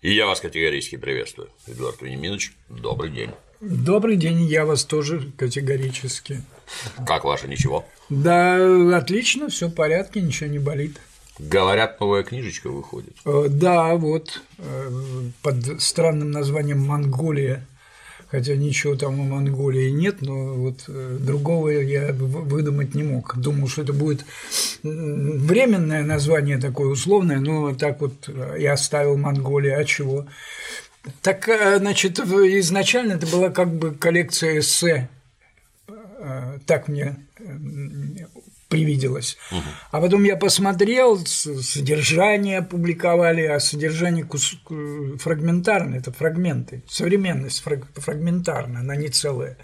И я вас категорически приветствую. Эдуард Вениаминович, добрый день. Добрый день, я вас тоже категорически. Как ваше ничего? Да, отлично, все в порядке, ничего не болит. Говорят, новая книжечка выходит. Э, Да, вот э, под странным названием Монголия. Хотя ничего там у Монголии нет, но вот э, другого я выдумать не мог. Думал, что это будет м, временное название такое условное, но так вот э, я оставил Монголия. А чего? Так, э, значит, изначально это была как бы коллекция эссе Э, так мне привиделось. А потом я посмотрел, содержание опубликовали, а содержание кус- фрагментарное, это фрагменты. Современность фраг- фрагментарная, она не целая.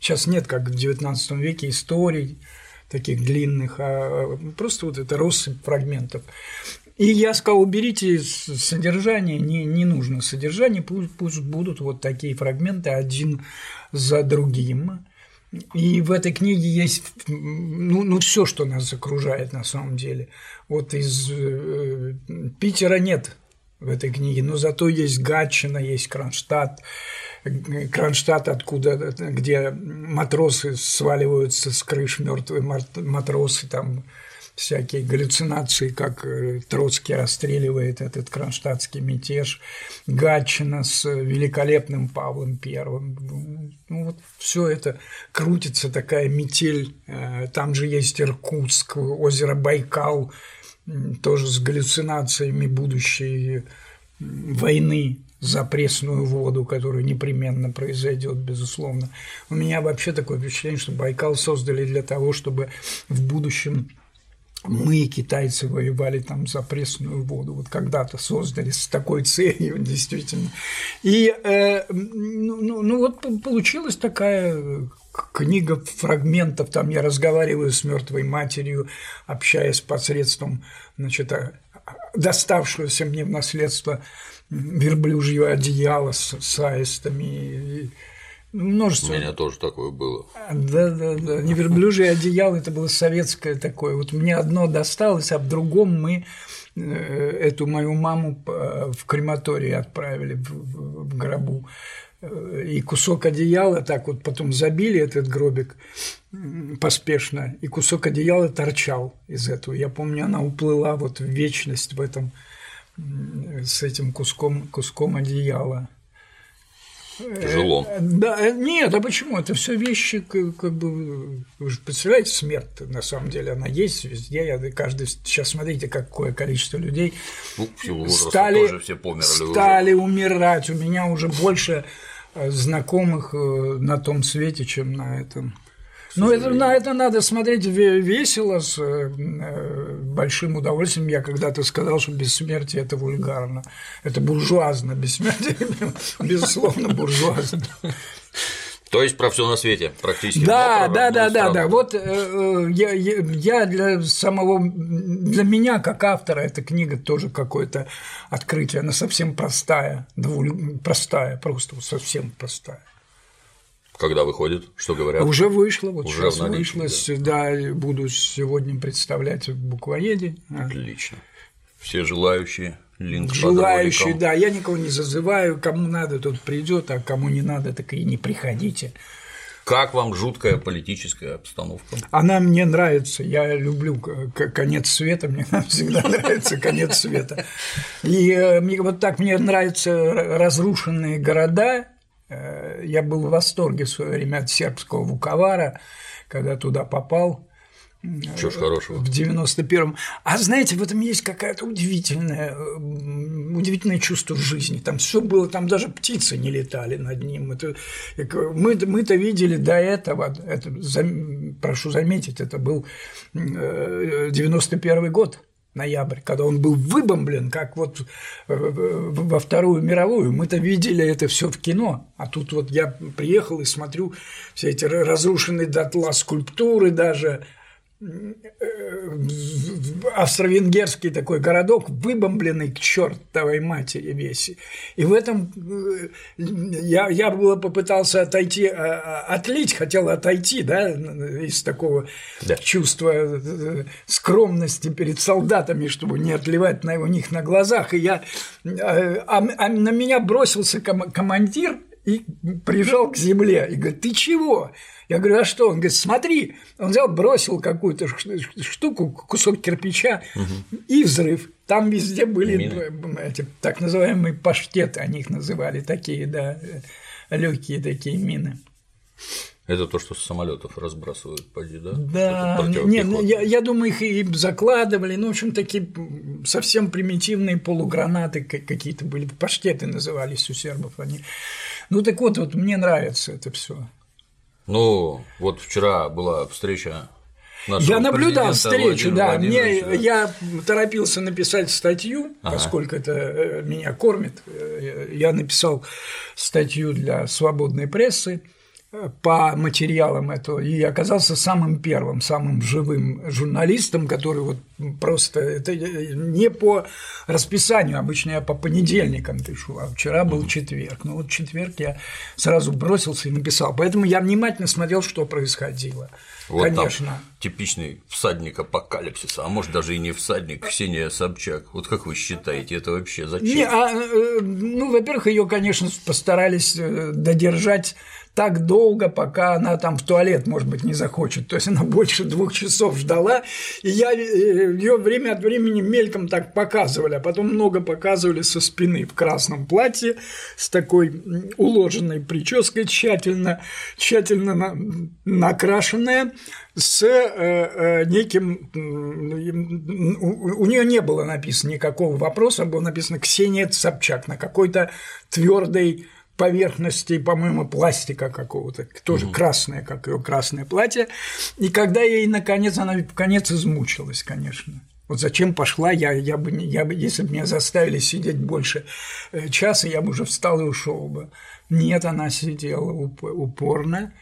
Сейчас нет, как в XIX веке, историй таких длинных, а просто вот это россыпь фрагментов. И я сказал, уберите содержание, не, не нужно содержание, пусть, пусть будут вот такие фрагменты один за другим. И в этой книге есть ну, ну все, что нас окружает на самом деле. Вот из э, Питера нет в этой книге, но зато есть Гатчина, есть Кронштадт, Кронштадт, откуда, где матросы сваливаются с крыш, мертвые матросы, там всякие галлюцинации, как э, Троцкий расстреливает этот кронштадтский мятеж, Гатчина с великолепным Павлом Первым. Ну, вот все это крутится, такая метель. Э, Там же есть Иркутск, озеро Байкал, тоже с галлюцинациями будущей войны за пресную воду, которая непременно произойдет, безусловно. У меня вообще такое впечатление, что Байкал создали для того, чтобы в будущем мы, китайцы, воевали там за пресную воду. Вот когда-то создали с такой целью, действительно. И э, ну, ну, ну вот получилась такая книга фрагментов. Там я разговариваю с мертвой матерью, общаясь посредством, значит, а, доставшегося мне в наследство верблюжьего одеяла с, с аистами. И У множество меня тоже такое было. да, да, да. Не верблюжье одеяло, это было советское такое. Вот мне одно досталось, а в другом мы э, эту мою маму э, в крематорий отправили в, гробу. Э, И кусок одеяла так вот потом забили этот гробик поспешно, и кусок одеяла торчал из этого. Я помню, она уплыла вот в вечность в этом с этим куском, куском одеяла. Тяжело. Э, Да, э, нет, а почему? Это все вещи, как бы, вы же представляете, смерть на самом деле, она есть везде, я- каждый, сейчас смотрите, какое количество людей Ну, в силу стали, тоже все померли уже. стали умирать, у меня уже больше э, знакомых на том свете, чем на этом. Но это, на это надо смотреть ве- весело, с э, большим удовольствием. Я когда-то сказал, что бессмертие – это вульгарно. Это буржуазно. Бессмертие, безусловно, буржуазно. То есть про все на свете практически. Да, да, да, да, да. Вот э, э, я, я, для самого, для меня как автора эта книга тоже какое-то открытие. Она совсем простая, довольно простая, просто совсем простая. Когда выходит, что говорят? Уже вышла, вот Уже сейчас в наличии, вышла, да. буду сегодня представлять в буквоеде. Отлично. Все желающие, линк Желающие, да, я никого не зазываю, кому надо, тот придет, а кому не надо, так и не приходите. Как вам жуткая политическая обстановка? Она мне нравится, я люблю конец света, мне всегда нравится конец света. И э, мне- вот так мне нравятся разрушенные города. Э, Я был в восторге в свое время от сербского Вуковара, когда туда попал. Чего ж хорошего? в 91-м. А знаете, в этом есть какая-то удивительная, удивительное чувство жизни. Там все было, там даже птицы не летали над ним. Это, мы, мы-то видели до этого, это, прошу заметить, это был э, 91 год ноябрь, когда он был выбомблен, как вот э, во Вторую мировую. Мы-то видели это все в кино, а тут вот я приехал и смотрю все эти разрушенные дотла скульптуры даже, австро-венгерский такой городок, выбомбленный к чертовой матери весь. И в этом э, я, я было попытался отойти, а, а, отлить, хотел отойти, да, из такого да. чувства э, скромности перед солдатами, чтобы не отливать на, у них на глазах. И я, э, а, а на меня бросился командир и прижал к земле и говорит, ты чего? Я говорю, а что? Он говорит, смотри. Он взял, бросил какую-то штуку, кусок кирпича угу. и взрыв. Там везде были Мины. эти так называемые паштеты, они их называли, такие, да, легкие такие мины. Это то, что с самолетов разбрасывают, поди, да? Да, не, ну, я, я думаю, их и закладывали, ну, в общем, такие совсем примитивные полугранаты какие-то были, паштеты назывались у сербов они. Ну так вот, вот мне нравится это все. Ну, вот вчера была встреча я наблюдал встречу, да. Мне, я торопился написать статью, ага. поскольку это э, меня кормит. Э, я написал статью для свободной прессы по материалам этого и оказался самым первым, самым живым журналистом, который вот просто это не по расписанию, обычно я по понедельникам пишу, а вчера был четверг. Ну вот четверг я сразу бросился и написал, поэтому я внимательно смотрел, что происходило. Вот Конечно. Там типичный всадник апокалипсиса, а может даже и не всадник, Ксения Собчак. Вот как вы считаете, это вообще зачем? Не, а, э, ну, во-первых, ее, конечно, постарались э, додержать так долго, пока она там в туалет, может быть, не захочет. То есть она больше двух часов ждала, и я э, ее время от времени мельком так показывали, а потом много показывали со спины в красном платье с такой уложенной прической тщательно, тщательно накрашенная с э, э, неким у, у нее не было написано никакого вопроса, было написано Ксения Собчак на какой-то твердой поверхности, по-моему, пластика какого-то, тоже угу. красное, как ее красное платье. И когда ей наконец, она в конец измучилась, конечно. Вот зачем пошла, я, я бы, я бы, если бы меня заставили сидеть больше э, часа, я бы уже встал и ушел бы. Нет, она сидела упорно,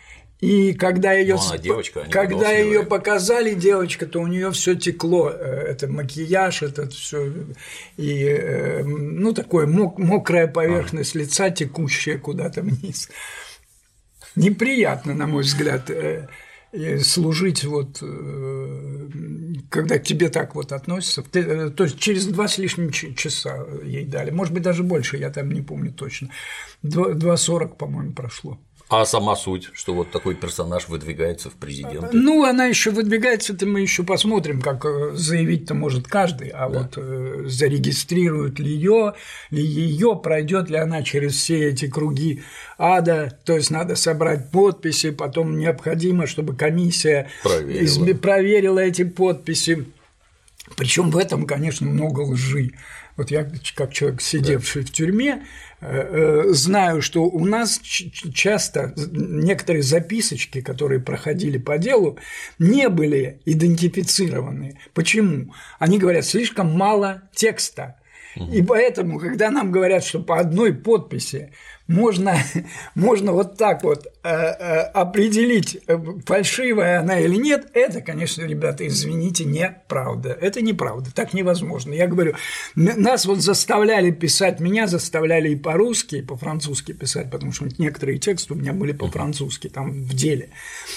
и когда ее, ну, девочка, когда ее показали девочка, то у нее все текло, э, это макияж, это все и э, ну такое мокрая поверхность а. лица, текущая куда-то вниз. Неприятно, на мой взгляд, э, служить вот, когда к тебе так вот относятся, то есть через два с лишним часа ей дали, может быть даже больше, я там не помню точно, два сорок, по-моему, прошло. А сама суть, что вот такой персонаж выдвигается в президенты? Ну, она еще выдвигается, это мы еще посмотрим, как э, заявить-то может каждый, а да. вот э, зарегистрируют ли ее, ли ее, пройдет ли она через все эти круги ада, то есть надо собрать подписи, потом необходимо, чтобы комиссия проверила, проверила эти подписи. Причем в этом, конечно, много лжи. Вот я, как человек, сидевший да. в тюрьме, Э, э, знаю, что у нас часто некоторые записочки, которые проходили по делу, не были идентифицированы. Почему? Они говорят, слишком мало текста. И поэтому, когда нам говорят, что по одной подписи можно, можно вот так вот э, э, определить, э, фальшивая она или нет, это, конечно, ребята, извините, неправда. Это неправда, так невозможно. Я говорю, нас вот заставляли писать, меня заставляли и по-русски, и по-французски писать, потому что некоторые тексты у меня были по-французски, там в деле.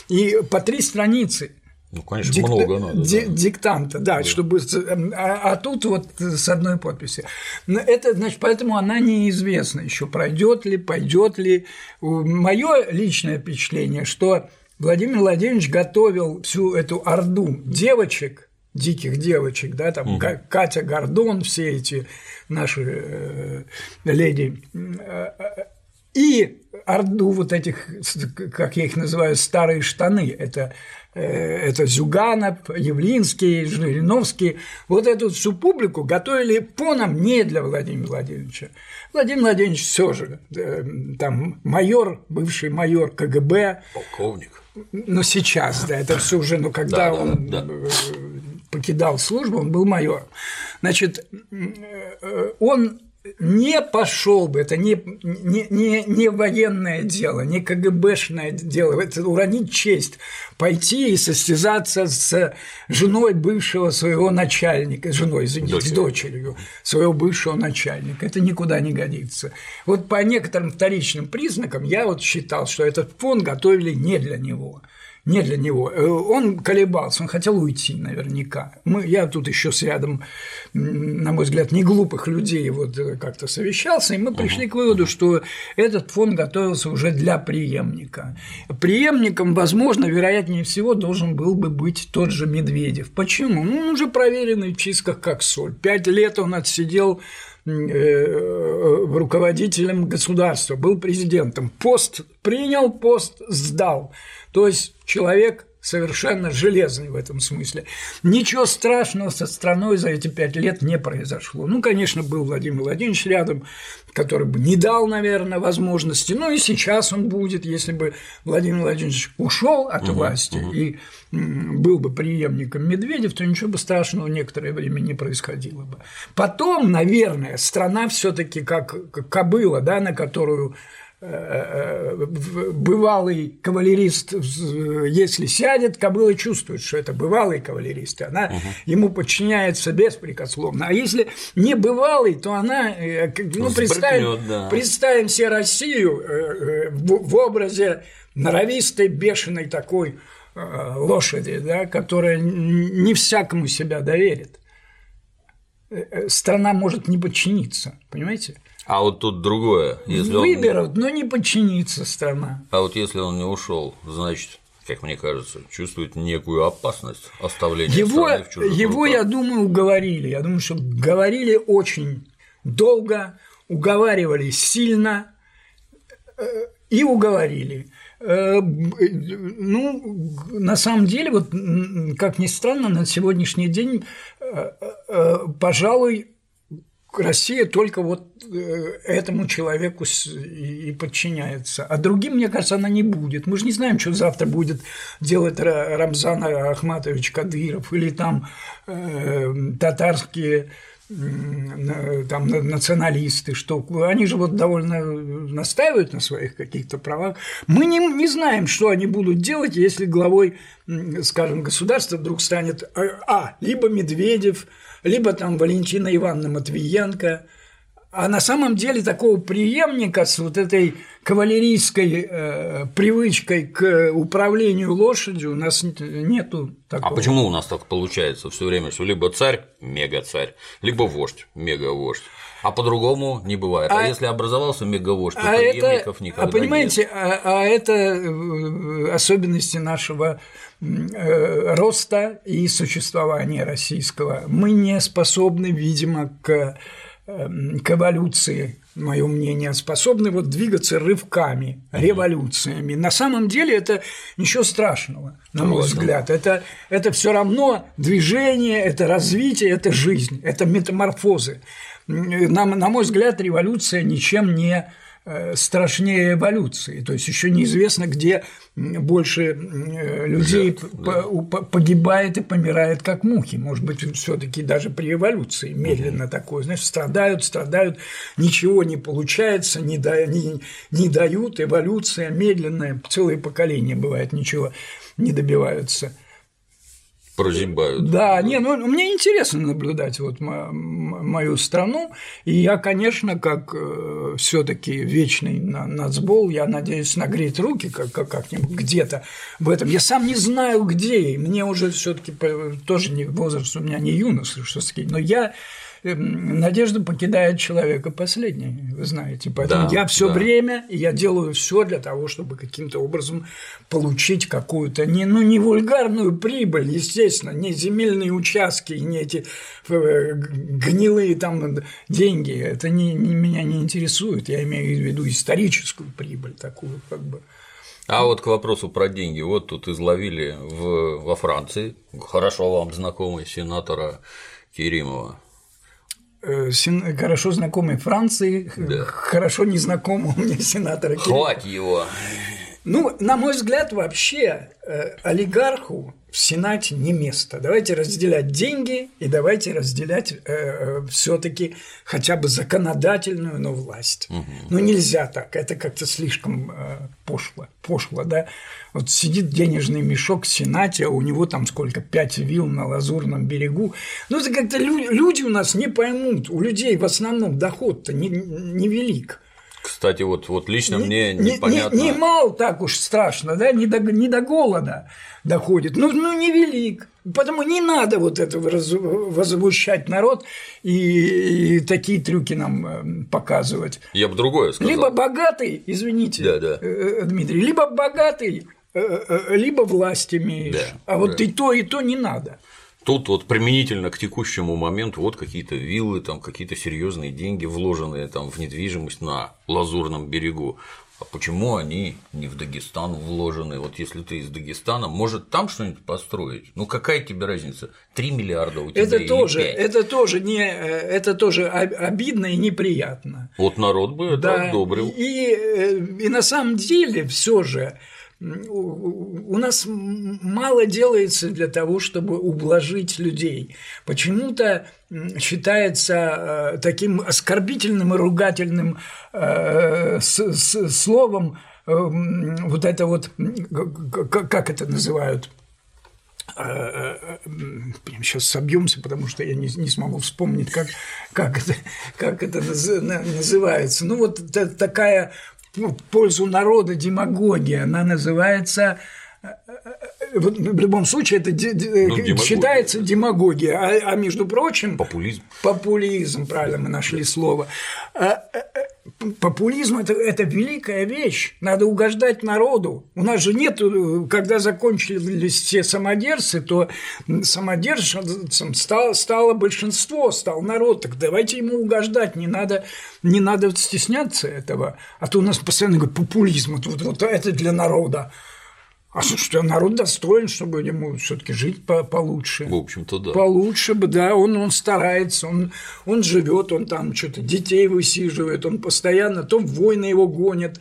И по три страницы – ну, конечно, Дик... много надо. Ди... Да. Диктанта, да, да. чтобы. Эм, а, а тут вот с одной подписи. Это, значит, поэтому она неизвестна еще, пройдет ли, пойдет ли. Мое личное впечатление, что Владимир Владимирович готовил всю эту орду девочек, диких девочек, да, там угу. Катя Гордон, все эти наши э, леди, э, и орду вот этих, как я их называю, старые штаны, это это Зюганов, Явлинский, Жириновский, вот эту всю публику готовили по нам не для Владимира Владимировича. Владимир Владимирович все же, э, там майор, бывший майор КГБ. Полковник. Ну, сейчас, да, это все уже, ну, когда да, он да, да. Э, покидал службу, он был майором. Значит, он не пошел бы, это не, не, не, не военное дело, не КГБшное дело, это уронить честь, пойти и состязаться с женой бывшего своего начальника, женой, извините, Дочерь. с дочерью своего бывшего начальника. Это никуда не годится. Вот по некоторым вторичным признакам я вот считал, что этот фонд готовили не для него не для него. Э, он колебался, он хотел уйти наверняка. Мы, я тут еще с рядом, на мой взгляд, не глупых людей вот э, как-то совещался, и мы пришли к выводу, что этот фонд готовился уже для преемника. Преемником, возможно, вероятнее всего, должен был бы быть тот же Медведев. Почему? Ну, он уже проверенный в чистках как соль. Пять лет он отсидел э, руководителем государства, был президентом. Пост принял, пост сдал. То есть человек совершенно железный в этом смысле. Ничего страшного со страной за эти пять лет не произошло. Ну, конечно, был Владимир Владимирович рядом, который бы не дал, наверное, возможности. Ну и сейчас он будет, если бы Владимир Владимирович ушел от угу, власти угу. и был бы преемником Медведев, то ничего бы страшного некоторое время не происходило бы. Потом, наверное, страна все-таки как кобыла, да, на которую бывалый кавалерист, если сядет, кобыла чувствует, что это бывалый кавалерист, и она угу. ему подчиняется беспрекословно. А если не бывалый, то она, э, ну, представим, да. представим себе Россию э, э, в образе норовистой, бешеной такой лошади, да, которая не всякому себя доверит. Страна может не подчиниться, понимаете? А вот тут другое. Если Выберут, он... но не подчинится страна. А вот если он не ушел, значит, как мне кажется, чувствует некую опасность оставления его, страны в чужих Его, руках. я думаю, уговорили. Я думаю, что говорили очень долго, уговаривали сильно э, и уговорили. Э, ну, на самом деле, вот как ни странно, на сегодняшний день, э, пожалуй, Россия только вот э, этому человеку и подчиняется. А другим, мне кажется, она не будет. Мы же не знаем, что завтра будет делать Рамзан Ахматович Кадыров или там э, татарские там националисты, что они же вот довольно настаивают на своих каких-то правах. Мы не, не знаем, что они будут делать, если главой, скажем, государства вдруг станет а, а либо Медведев, либо там Валентина Ивановна Матвиенко. А на самом деле такого преемника с вот этой кавалерийской э, привычкой к управлению лошадью у нас нету такого. А почему у нас так получается все время, что либо царь – мега-царь, либо вождь – мега-вождь? А по-другому не бывает. А, а если образовался меговождь, то а преемников это, никогда А понимаете, нет. А, а это э, особенности нашего Э, роста и существования российского. Мы не способны, видимо, к, эм, к эволюции, мое мнение, способны вот двигаться рывками, революциями. На самом деле это ничего страшного, на мой взгляд. Это, это все равно движение, это развитие, это жизнь, это метаморфозы. На, на мой взгляд, революция ничем не Э, страшнее эволюции. То есть еще неизвестно, где больше э, людей Жертв, да. погибает и помирает как мухи. Может быть, все-таки даже при эволюции медленно угу. такое, знаешь, страдают, страдают, ничего не получается, не, да, не, не дают, эволюция медленная, целые поколения бывает, ничего не добиваются прозябают. Да, не, ну мне интересно наблюдать вот мою страну, и я, конечно, как э, все-таки вечный нацбол, я надеюсь нагреть руки как как-нибудь где-то в этом. Я сам не знаю где, и мне уже все-таки тоже не возраст у меня не юношеский, но я надежда покидает человека последней, вы знаете. Поэтому да, я все да. время, я делаю все для того, чтобы каким-то образом получить какую-то, не, ну, не вульгарную прибыль, естественно, не земельные участки, не эти э, гнилые там деньги. Это не, не, меня не интересует. Я имею в виду историческую прибыль такую, как бы. А вот к вопросу про деньги. Вот тут изловили в, во Франции, хорошо вам знакомый сенатора Керимова, хорошо знакомый Франции, да. хорошо незнакомого мне сенатора Хватит его. Ну, на мой взгляд, вообще э, олигарху в Сенате не место. Давайте разделять деньги и давайте разделять э, э все-таки хотя бы законодательную, но власть. Угу. Ну нельзя так, это как-то слишком э, пошло, пошло, да. Вот сидит денежный мешок в Сенате, а у него там сколько, пять вил на Лазурном берегу. Ну это как-то люди, люди у нас не поймут, у людей в основном доход-то невелик. Не кстати, вот, вот лично не, мне непонятно. Не, не, не мал так уж страшно, да, не до, не до голода доходит, ну, ну невелик. Потому не надо вот это возмущать народ и, и такие трюки нам э, показывать. Я бы другое сказал. Либо богатый, извините, да, да. Э, э, Дмитрий, либо богатый, либо власть имеешь. Да, а вот да. и то, и то не надо. Тут вот применительно к текущему моменту вот какие-то виллы, там какие-то серьезные деньги вложенные там в недвижимость на Лазурном берегу. А почему они не в Дагестан вложены? Вот если ты из Дагестана, может там что-нибудь построить? Ну какая тебе разница? 3 миллиарда у тебя это тоже, 5? Это тоже, не, это тоже обидно и неприятно. Вот народ бы это да, одобрил. И, и на самом деле все же у нас мало делается для того, чтобы ублажить людей. Почему-то считается э, таким оскорбительным и ругательным э, словом э, вот это вот, как это называют, сейчас собьемся, потому что я не, не смогу вспомнить, как, как, это, как это называется. Ну, вот такая ну, в пользу народа демагогия, она называется э, э, в любом случае это ну, демагогия. считается демагогия, а, а между прочим популизм. Популизм, правильно мы нашли слово. А, популизм это, это великая вещь. Надо угождать народу. У нас же нет, когда закончились все самодержцы, то самодержцем стало, стало большинство, стал народ. Так давайте ему угождать, не надо, не надо стесняться этого. А то у нас постоянно говорят популизм, вот, вот это для народа. А что народ достоин, чтобы ему все-таки жить по получше. В общем-то, да. Получше бы, да, он, он старается, он, он живет, он там что-то детей высиживает, он постоянно, то войны его гонят.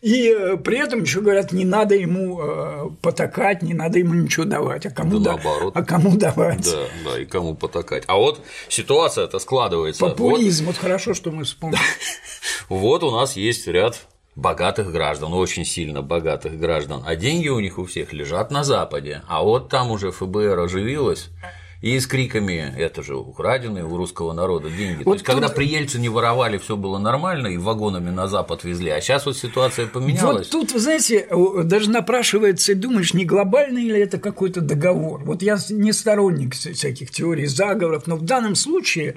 И э, при этом еще говорят, не надо ему э, потакать, не надо ему ничего давать, а кому, да, да, а кому давать. Да, да, и кому потакать. А вот ситуация это складывается. Популизм, вот, вот хорошо, что мы вспомнили. Вот у нас есть ряд богатых граждан, очень сильно богатых граждан, а деньги у них у всех лежат на Западе, а вот там уже ФБР оживилось, и с криками «это же украденные у русского народа деньги». Вот То есть, тут... когда при Ельцине воровали, все было нормально, и вагонами на Запад везли, а сейчас вот ситуация поменялась. Вот тут, вы знаете, даже напрашивается, и думаешь, не глобальный ли это какой-то договор. Вот я не сторонник всяких теорий заговоров, но в данном случае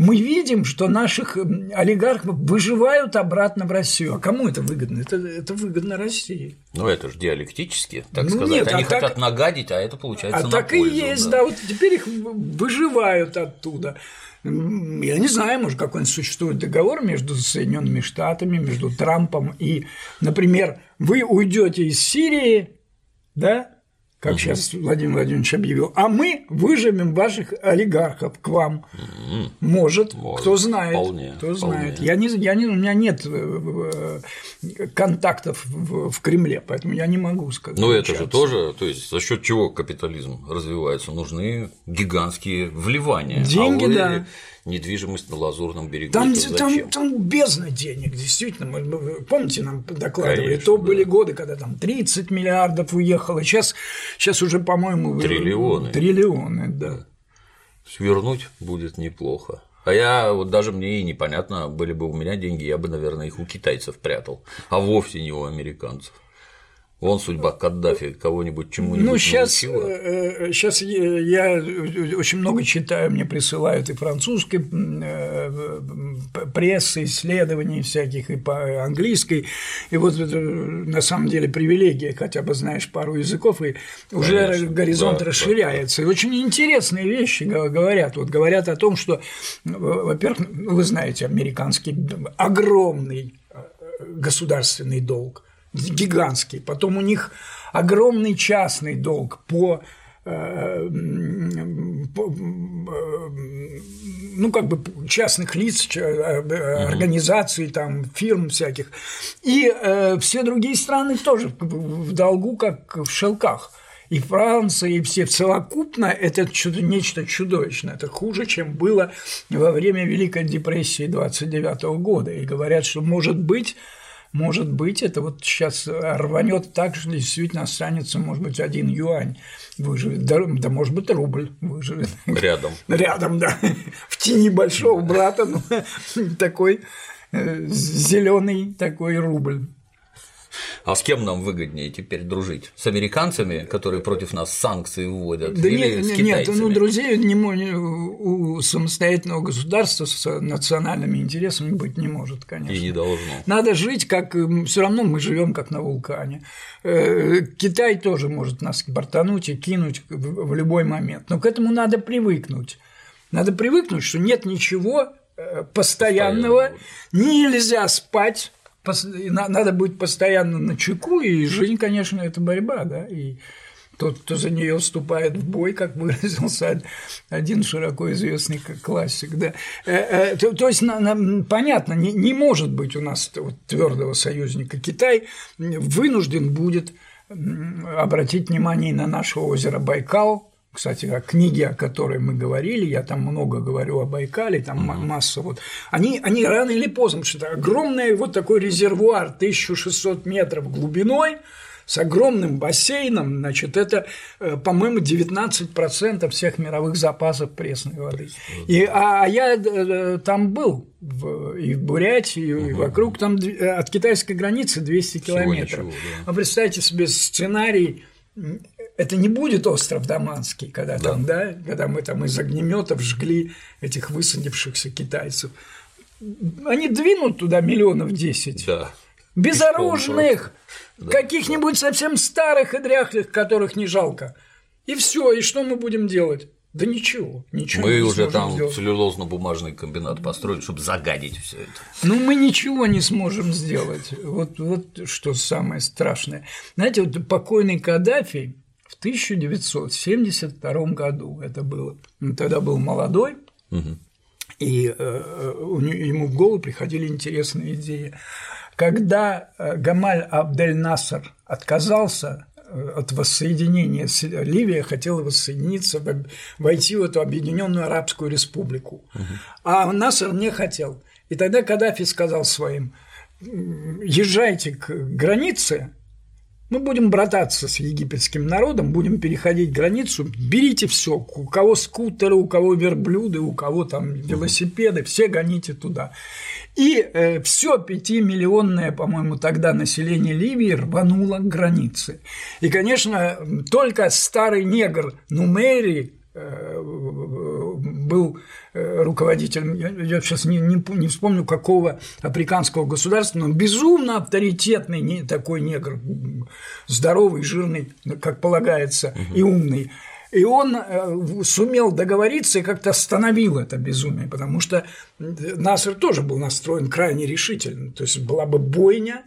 мы видим, что наших олигархов выживают обратно в Россию. А кому это выгодно? Это, это выгодно России. Ну, это же диалектически, так ну, сказать. Нет, Они а хотят так... нагадить, а это получается а на так пользу, и есть, да. да. Вот теперь их выживают оттуда. Я не знаю, может, какой-нибудь существует договор между Соединенными Штатами, между Трампом и, например, вы уйдете из Сирии, да, как угу. сейчас Владимир Владимирович объявил, а мы выживем ваших олигархов к вам. Угу. Может, Может, кто знает, вполне, кто знает. Вполне. Я не, я не, у меня нет э, э, контактов в, в Кремле, поэтому я не могу сказать. Но это же тоже, то есть за счет чего капитализм развивается, нужны гигантские вливания. Деньги, а вы да недвижимость на Лазурном берегу. Там, там, там бездна денег, действительно. Мы, помните, нам докладывали, Конечно, то да. были годы, когда там 30 миллиардов уехало, сейчас, сейчас уже, по-моему, триллионы. Триллионы, да. Свернуть будет неплохо. А я вот даже мне и непонятно, были бы у меня деньги, я бы, наверное, их у китайцев прятал, а вовсе не у американцев. Вон судьба Каддафи кого-нибудь чему-нибудь Ну, сейчас, сейчас я очень много читаю, мне присылают и французской э, прессы, исследований всяких, и по английской. И вот это, на самом деле привилегия, хотя бы знаешь пару языков, и уже Конечно, горизонт да, расширяется. Да, да. И очень интересные вещи говорят. Вот говорят о том, что, во-первых, вы знаете, американский огромный э, государственный долг – гигантский. Потом у них огромный частный долг по э, ну, как бы частных лиц, э, организаций, там, фирм всяких. И э, все другие страны тоже в долгу, как в шелках. и Франция, и все совокупно это что-то нечто чудовищное. Это хуже, чем было во время Великой депрессии 29 года. И говорят, что может быть может быть, это вот сейчас рванет так, что действительно останется, может быть, один юань выживет, да, да может быть, рубль выживет. Рядом. Рядом, да. В тени большого брата, ну, такой э, зеленый такой рубль. А с кем нам выгоднее теперь дружить? С американцами, которые против нас санкции вводят? Да или нет, с нет, китайцами? ну друзей не, у самостоятельного государства с национальными интересами быть не может, конечно. И не должно. Надо жить как все равно мы живем как на вулкане. Э, Китай тоже может нас бортануть и кинуть в любой момент. Но к этому надо привыкнуть. Надо привыкнуть, что нет ничего э, постоянного, нельзя спать, надо быть постоянно на чеку, и жизнь, конечно, это борьба, да, и тот, кто за нее вступает в бой, как выразился один широко известный как классик, да. Э, э, То, то есть, на- на- понятно, не, не может быть у нас вот твердого союзника. Китай вынужден будет обратить внимание на наше озеро Байкал, кстати, о книге, о которой мы говорили, я там много говорю о Байкале, там ма- масса вот. Они, они рано или поздно, потому что это огромный вот такой резервуар 1600 метров глубиной, с огромным бассейном, значит, это, э, по-моему, 19% всех мировых запасов пресной воды. И, а я э, там был, в- и в Бурятии, и вокруг, там э, от китайской границы 200 километров. ничего, да. А представьте себе сценарий, это не будет остров Даманский, когда там, да, когда мы там из огнеметов жгли этих высадившихся китайцев. Они двинут туда миллионов 10 Да. безоружных, каких-нибудь совсем старых и дряхлых, которых не жалко. И все, и что мы будем делать? Да ничего, ничего Мы не уже там сделать. целлюлозно-бумажный комбинат построили, чтобы загадить все это. Ну, мы ничего не сможем сделать. Вот, вот что самое страшное. Знаете, вот покойный Каддафи 1972 году это было. Он тогда был молодой, и э, у не- ему в голову приходили интересные идеи. Когда э, Гамаль Абдель Насер отказался э, от воссоединения, Ливия хотела воссоединиться, войти в эту объединенную арабскую республику, а Насер не хотел. И тогда Каддафи сказал своим: «М, езжайте к границе, мы будем брататься с египетским народом, будем переходить границу, берите все, у кого скутеры, у кого верблюды, у кого там велосипеды, все гоните туда. И все пятимиллионное, по-моему, тогда население Ливии рвануло к границе. И, конечно, только старый негр Нумери э, был э, руководителем, я, сейчас не, не, не вспомню, какого африканского государства, но безумно авторитетный не, такой негр, здоровый, жирный, как полагается, и умный. И он э, сумел договориться и как-то остановил это безумие, потому что Насер тоже был настроен крайне решительно. То есть была бы бойня,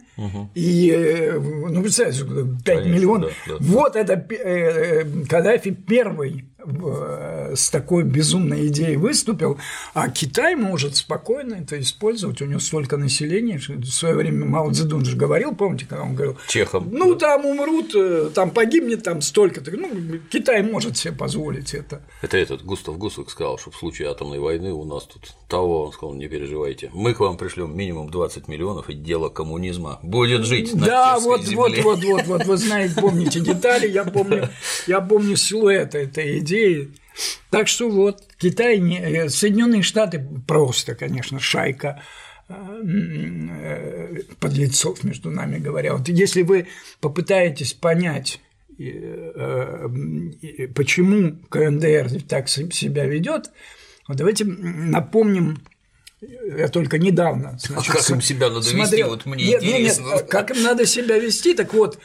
и, э, ну, представьте, 5 Конечно, миллионов. да, да. Вот это э, э, Каддафи первый э, с такой безумной идеей выступил, а Китай может спокойно это использовать, у него столько населения, что в свое время Мао Цзэдун же говорил, помните, когда он говорил, Чехом. ну там умрут, э, там погибнет там столько-то, ну Китай может себе позволить это. Это этот Густав Гусак сказал, что в случае атомной войны у нас тут того, он сказал, не переживайте. Мы к вам пришлем минимум 20 миллионов, и дело коммунизма будет жить на Да, вот, вот, земле. вот, вот, вот, вы знаете, помните детали, я помню, я помню силуэт этой идеи. Так что вот Китай, не, э, Соединенные Штаты просто, конечно, шайка э, э, подлецов, между нами говоря. Вот если вы попытаетесь понять, почему КНДР так се- себя ведет, вот давайте напомним я только недавно. Значит, как им себя надо вести, смотрел. вот мне Нет, нет, нет, интересно. как им надо себя вести, так вот,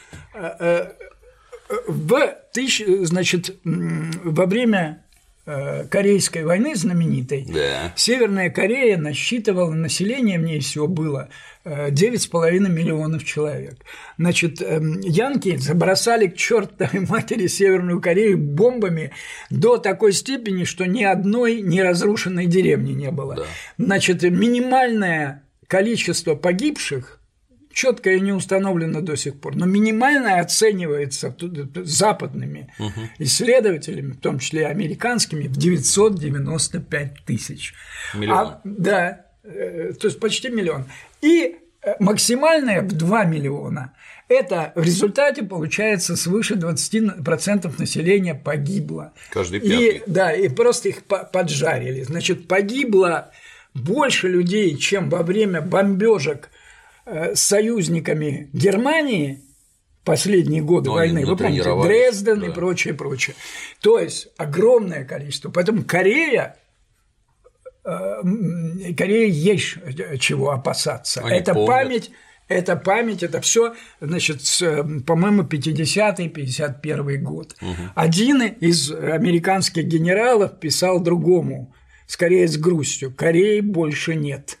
в тысяч, значит, во время э, Корейской войны знаменитой Да. Северная Корея насчитывала население, в ней всего было э, 9,5 миллионов человек. Значит, эм, янки забросали к чертовой матери Северную Корею бомбами до такой степени, что ни одной неразрушенной деревни не было. Да. Значит, минимальное количество погибших четко и не установлено до сих пор, но минимальная оценивается западными угу. исследователями, в том числе американскими, в 995 тысяч. Миллион. А, да, э, то есть почти миллион. И э, максимальная в 2 миллиона. Это в результате получается свыше 20% населения погибло. Каждый пятый. И, да, и просто их поджарили. Значит, погибло больше людей, чем во время бомбежек э, с союзниками Германии последние годы Но войны, вы помните, Дрезден да. и прочее, прочее. То есть огромное количество. Поэтому Корея э, Корея есть чего опасаться. Они это помнят. память, это память, это все, значит, по-моему, 50-й, 51 год. Угу. Один из американских генералов писал другому скорее с грустью. Кореи больше нет.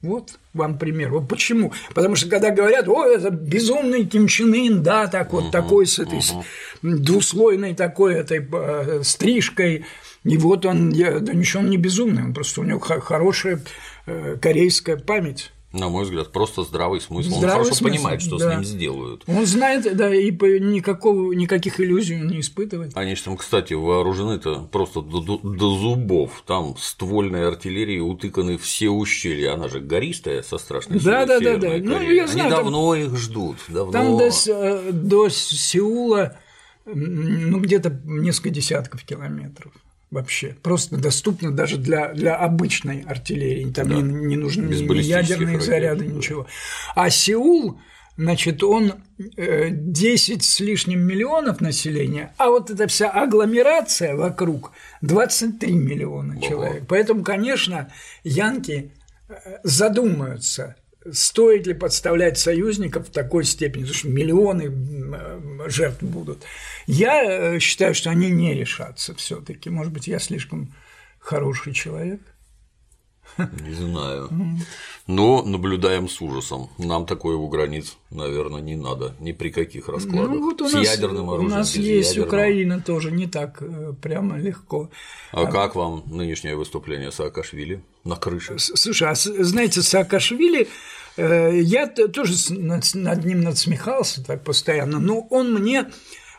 Вот вам пример. Вот почему? Потому что когда говорят, о, это безумный Ким Чен Ын, да, так вот, uh-huh, такой с этой uh-huh. двуслойной такой этой э, стрижкой, и вот он, я, да ничего он не безумный, он просто у него хорошая э, корейская память. На мой взгляд, просто здравый смысл. Здравый он хорошо смысл, понимает, что да. с ним сделают. Он знает, да, и никакого, никаких иллюзий он не испытывает. Они же там, кстати, вооружены-то просто до, до, до зубов. Там ствольной артиллерии утыканы все ущелья. Она же гористая со страшной Да, да, да, да. Ну, я знаю, Они там, давно их ждут. Давно. Там до, э, до Сеула ну, где-то несколько десятков километров вообще. Просто доступно даже для, для обычной артиллерии. Там да. не, не нужны ни ядерные заряды, да. ничего. А Сеул, значит, он 10 с лишним миллионов населения, а вот эта вся агломерация вокруг 23 миллиона Ого. человек. Поэтому, конечно, янки э, задумаются – стоит ли подставлять союзников в такой степени, потому что миллионы жертв будут. Я э, считаю, что они не решатся все-таки. Может быть, я слишком хороший человек. Не знаю. Но наблюдаем с ужасом. Нам такое у границ, наверное, не надо ни при каких раскладах. Ну, вот у с нас, ядерным оружием. У нас есть ядерного. Украина тоже не так э, прямо легко. А, а как вам нынешнее выступление Саакашвили на крыше? Слушай, а знаете, Саакашвили э, я тоже над ним надсмехался так постоянно, но он мне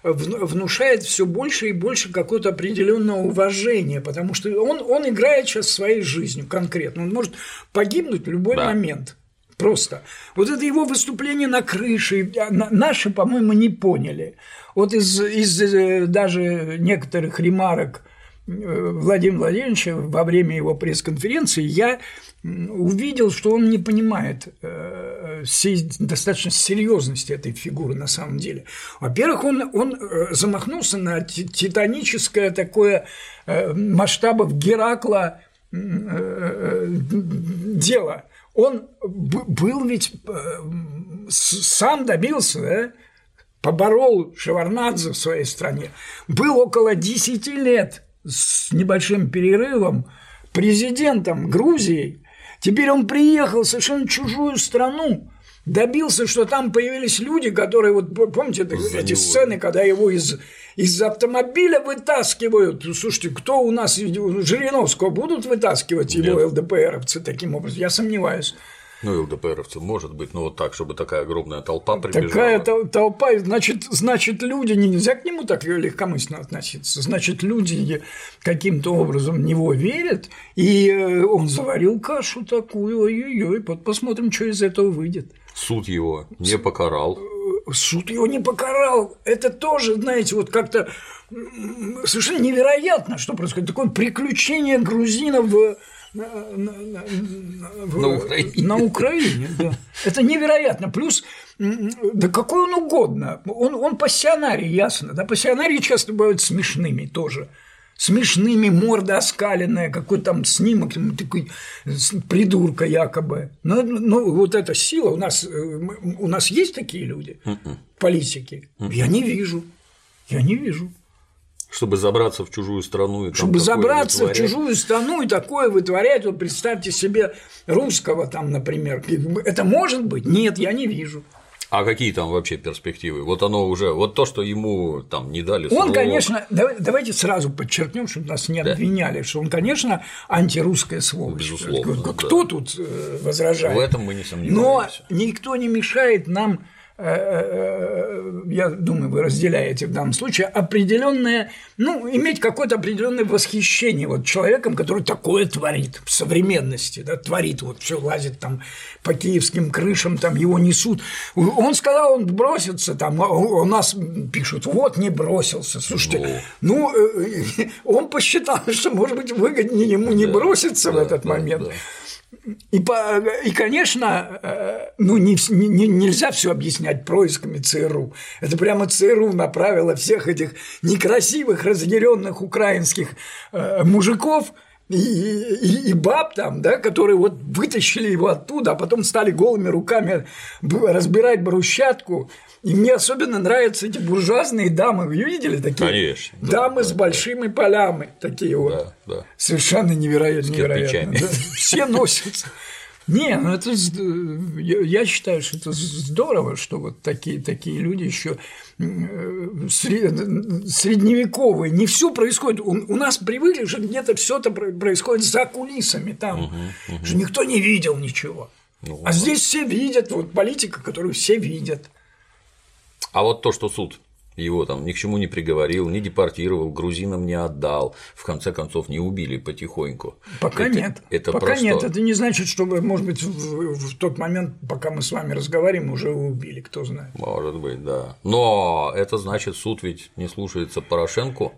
внушает все больше и больше какое-то определенное уважение, потому что он, он играет сейчас своей жизнью конкретно. Он может погибнуть в любой да. момент. Просто. Вот это его выступление на крыше, а, наши, по-моему, не поняли. Вот из, из э, даже некоторых ремарок э, Владимира Владимировича во время его пресс-конференции я увидел, что он не понимает э, всей достаточно серьезности этой фигуры на самом деле. Во-первых, он, он э, замахнулся на титаническое такое э, масштабов Геракла дело. Он был ведь сам добился, да, поборол Шеварнадзе в своей стране, был около 10 лет с небольшим перерывом президентом Грузии, Теперь он приехал в совершенно чужую страну, добился, что там появились люди, которые, вот помните эти сцены, когда его из, из автомобиля вытаскивают. Слушайте, кто у нас, Жириновского будут вытаскивать его Нет. ЛДПРовцы таким образом? Я сомневаюсь. Ну, ЛДПРовцы, может быть, но вот так, чтобы такая огромная толпа прибежала. Такая толпа, значит, значит, люди, нельзя к нему так легкомысленно относиться, значит, люди каким-то образом в него верят, и э, он заварил кашу такую, ой-ой-ой, посмотрим, что из этого выйдет. Суд его не покарал. Э, суд его не покарал. Это тоже, знаете, вот как-то совершенно невероятно, что происходит. Такое приключение грузинов в на, на, на, на Украине. На Украине, да. Это невероятно. Плюс, да какой он угодно. Он, он пассионарий, ясно. Да, пассионарии часто бывают смешными тоже смешными, морда оскаленная, какой там снимок, такой придурка якобы. Но, но вот эта сила, у нас, э, у нас есть такие люди, м-м. политики? Я не вижу, я не вижу. Чтобы забраться в чужую страну и Чтобы забраться вытворять. в чужую страну и такое вытворять, вот представьте себе русского там, например. Это может быть? Нет, я не вижу. А какие там вообще перспективы? Вот оно уже, вот то, что ему там не дали. Он, конечно, давайте сразу подчеркнем, чтобы нас не обвиняли, да. что он, конечно, антирусская сволочь. Безусловно. Кто да. тут э, возражает? В этом мы не сомневаемся. Но никто не мешает нам я думаю, вы разделяете в данном случае, определенное, ну, иметь какое-то определенное восхищение вот человеком, который такое творит в современности, да, творит, вот все лазит там по киевским крышам, там его несут. Он сказал, он бросится, там, а у нас пишут, вот не бросился. Слушайте, ну, ну он посчитал, что, может быть, выгоднее ему не броситься да, в этот да, момент. Да. И, по, и, конечно, э, ну, не, не, нельзя все объяснять происками ЦРУ. Это прямо ЦРУ направило всех этих некрасивых, разъяренных украинских э, мужиков и, и, и баб там, да, которые вот вытащили его оттуда, а потом стали голыми руками разбирать брусчатку, и мне особенно нравятся эти буржуазные дамы. Вы видели такие? Конечно. Дамы да, с большими да. полями. Такие вот. Да, да. Совершенно невероятно. невероятно да. Все носятся. Не, ну это я считаю, что это здорово, что вот такие такие люди еще средневековые. Не все происходит. У, у нас привыкли, что где-то все это происходит за кулисами, там, угу, угу. что никто не видел ничего. Ну, а здесь все видят, вот политика, которую все видят. А вот то, что суд его там ни к чему не приговорил, не депортировал, грузинам не отдал, в конце концов не убили потихоньку. Пока это, нет. Это пока просто... нет. Это не значит, что, может быть, в, в тот момент, пока мы с вами разговариваем, уже убили, кто знает. Может быть, да. Но это значит, суд ведь не слушается Порошенко.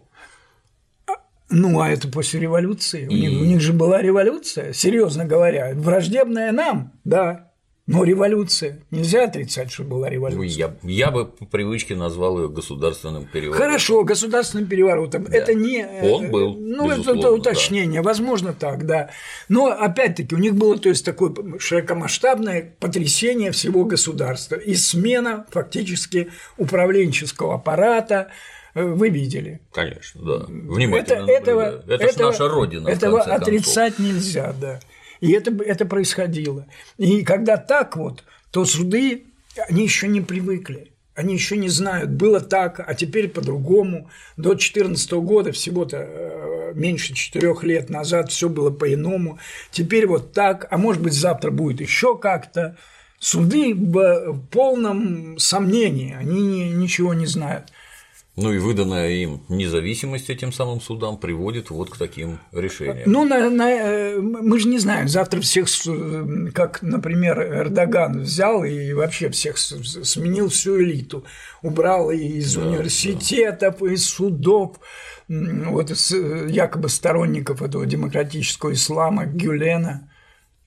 Ну, а это после революции. И... У, них, у них же была революция, серьезно говоря, враждебная нам, да. Но революция. Нельзя отрицать, что была революция. Ну, я, я бы по привычке назвал ее государственным переворотом. Хорошо, государственным переворотом. Да. Это не. Он был. Ну, это, уточнение. Да. Возможно, так, да. Но опять-таки у них было то есть, такое широкомасштабное потрясение всего государства и смена фактически управленческого аппарата. Э, вы видели. Конечно, да. Внимательно. Это, этого, это, это наша родина. Этого отрицать нельзя, да. И это, это происходило. И когда так вот, то суды, они еще не привыкли. Они еще не знают, было так, а теперь по-другому. До 2014 года, всего-то э, меньше четырех лет назад, все было по-иному. Теперь вот так, а может быть, завтра будет еще как-то. Суды в полном сомнении, они ничего не знают. Ну и выданная им независимость этим самым судам приводит вот к таким решениям. Ну, на, на, э, мы же не знаем, завтра всех, как, например, Эрдоган взял и вообще всех сменил всю элиту, убрал из да, университетов, да. из судов, вот из якобы сторонников этого демократического ислама Гюлена.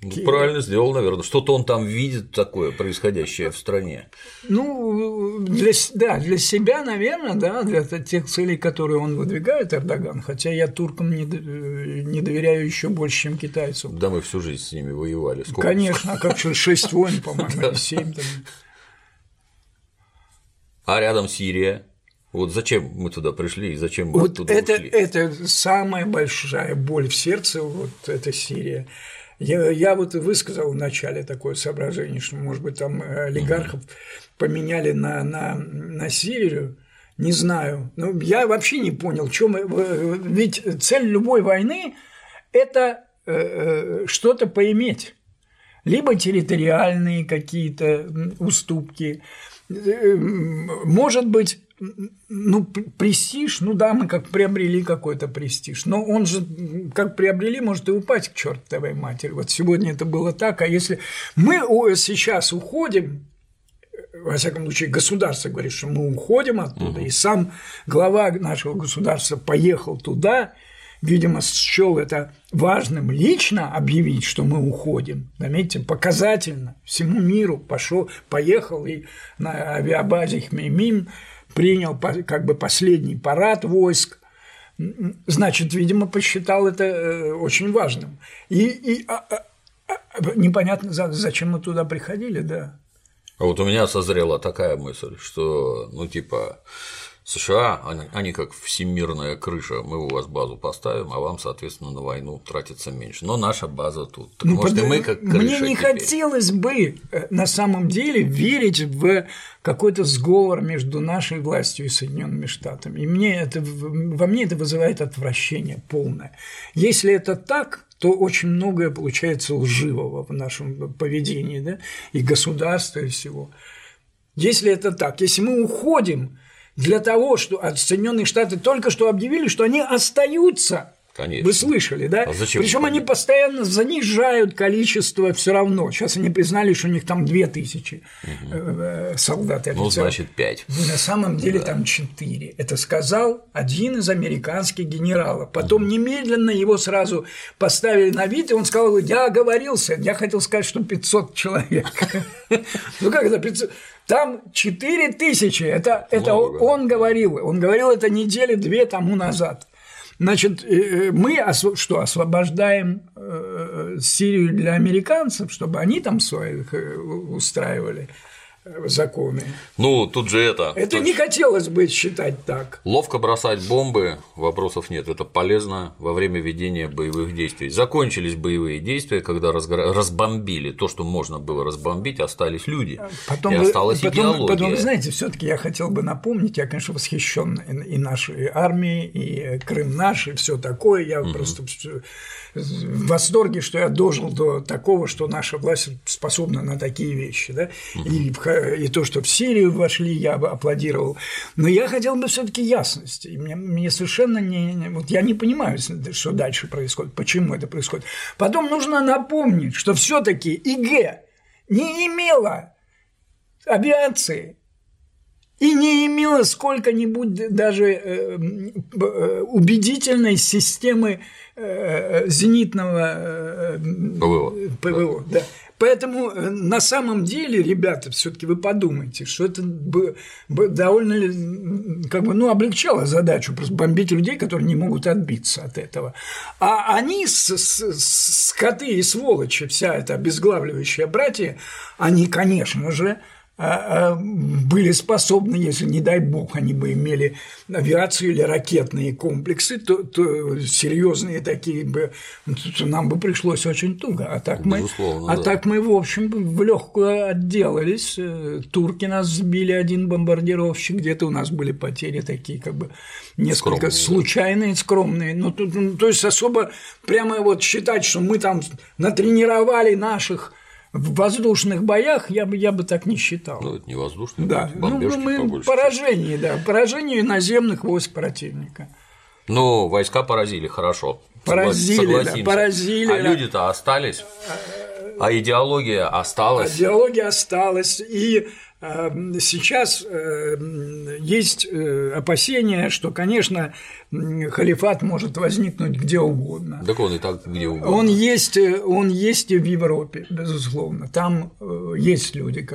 Ну, правильно сделал, наверное. Что-то он там видит такое, происходящее в стране. Ну, для, да, для себя, наверное, да, для тех целей, которые он выдвигает, Эрдоган, хотя я туркам не, не доверяю еще больше, чем китайцам. Да, мы всю жизнь с ними воевали. Сколько? Конечно, а как же шесть войн, по-моему, или семь. А рядом Сирия. Вот зачем мы туда пришли и зачем мы вот туда это, ушли? Это самая большая боль в сердце, вот эта Сирия. Я, я вот высказал в начале такое соображение, что, может быть, там олигархов поменяли на, на, на Сирию, не знаю. Но ну, я вообще не понял, чем. Ведь цель любой войны – это э, э, что-то поиметь. Либо территориальные какие-то уступки, э, может быть, ну, престиж, ну да, мы как приобрели какой-то престиж, но он же как приобрели, может и упасть к чертовой матери. Вот сегодня это было так, а если мы сейчас уходим, во всяком случае, государство говорит, что мы уходим оттуда, угу. и сам глава нашего государства поехал туда, видимо, счел это важным лично объявить, что мы уходим. Заметьте, показательно всему миру пошел, поехал и на авиабазе Хмеймим принял как бы последний парад войск, значит, видимо, посчитал это э, очень важным. И, и а, а, а, непонятно, зачем мы туда приходили, да. А вот у меня созрела такая мысль, что, ну, типа, США, они, они как всемирная крыша, мы у вас базу поставим, а вам, соответственно, на войну тратится меньше. Но наша база тут. Так Ну, может, и под- мы как крыша Мне не теперь. хотелось бы э, на самом деле верить в какой-то сговор между нашей властью и Соединенными Штатами. И мне это, во мне это вызывает отвращение полное. Если это так, то очень многое получается лживого в нашем поведении, да, и государства, и всего. Если это так, если мы уходим для того, что от Соединенных Штатов только что объявили, что они остаются. Конечно. Вы слышали, да? А зачем Причем они постоянно занижают количество все равно. Сейчас они признали, что у них там 2000 э, солдат и Ну, значит, 5. На самом деле там четыре. Это сказал один из американских генералов. Потом немедленно его сразу поставили на вид, и он сказал, я оговорился, я хотел сказать, что 500 человек. Ну как это 500? Там 4 тысячи, это, это он говорил, он говорил это недели две тому назад. Значит, э, мы осво- что, освобождаем э, Сирию для американцев, чтобы они там своих э, устраивали? э, законы. Ну, тут же это. Это тут не хотелось бы считать так. Ловко бросать бомбы, вопросов нет. Это полезно во время ведения боевых действий. Закончились боевые действия, когда разгора- разбомбили то, что можно было разбомбить, остались люди. Потом, и вы, осталась потом, идеология. потом, вы знаете, все-таки я хотел бы напомнить, я, конечно, восхищен и, нашей армией, и Крым наш, и все такое. Я просто всё- в восторге, что я дожил до такого, что наша власть способна на такие вещи. Да? И, и то, что в Сирию вошли, я бы аплодировал. Но я хотел бы все-таки ясности. И мне, мне совершенно не, не- вот я не понимаю, что дальше происходит, почему это происходит. Потом нужно напомнить, что все-таки ИГ не имела авиации и не имела сколько-нибудь даже э, э, убедительной системы э, зенитного э, ПВО. ПВО, да. Поэтому на самом деле, ребята, все-таки вы подумайте, что это бы, бы довольно как бы, ну, облегчало задачу просто бомбить людей, которые не могут отбиться от этого. А они, с- с- скоты и сволочи, вся эта обезглавливающая братья, они, конечно же, были способны, если, не дай бог, они бы имели авиацию или ракетные комплексы, то, то серьезные такие бы, то нам бы пришлось очень туго. А так, мы, Безусловно, а да. так мы, в общем, в легкую отделались. Э, Турки нас сбили один бомбардировщик, где-то у нас были потери такие, как бы несколько Скромные, да. случайные, скромные. Ну, тут, ну, то есть особо прямо вот считать, что мы там натренировали наших в воздушных боях, я бы, я бы так не считал. Ну, это не воздушный, да, ну, бомбежки ну, мы побольше. поражение, да, поражение наземных войск противника. Ну, войска поразили, хорошо. Поразили, да, Согласимся. поразили, А да. люди-то остались, а идеология осталась. Идеология осталась, и сейчас э, есть э, опасения, что, конечно, халифат может возникнуть где угодно. Так он и так где угодно. Он есть, э, он есть и в Европе, безусловно. Там э, есть люди,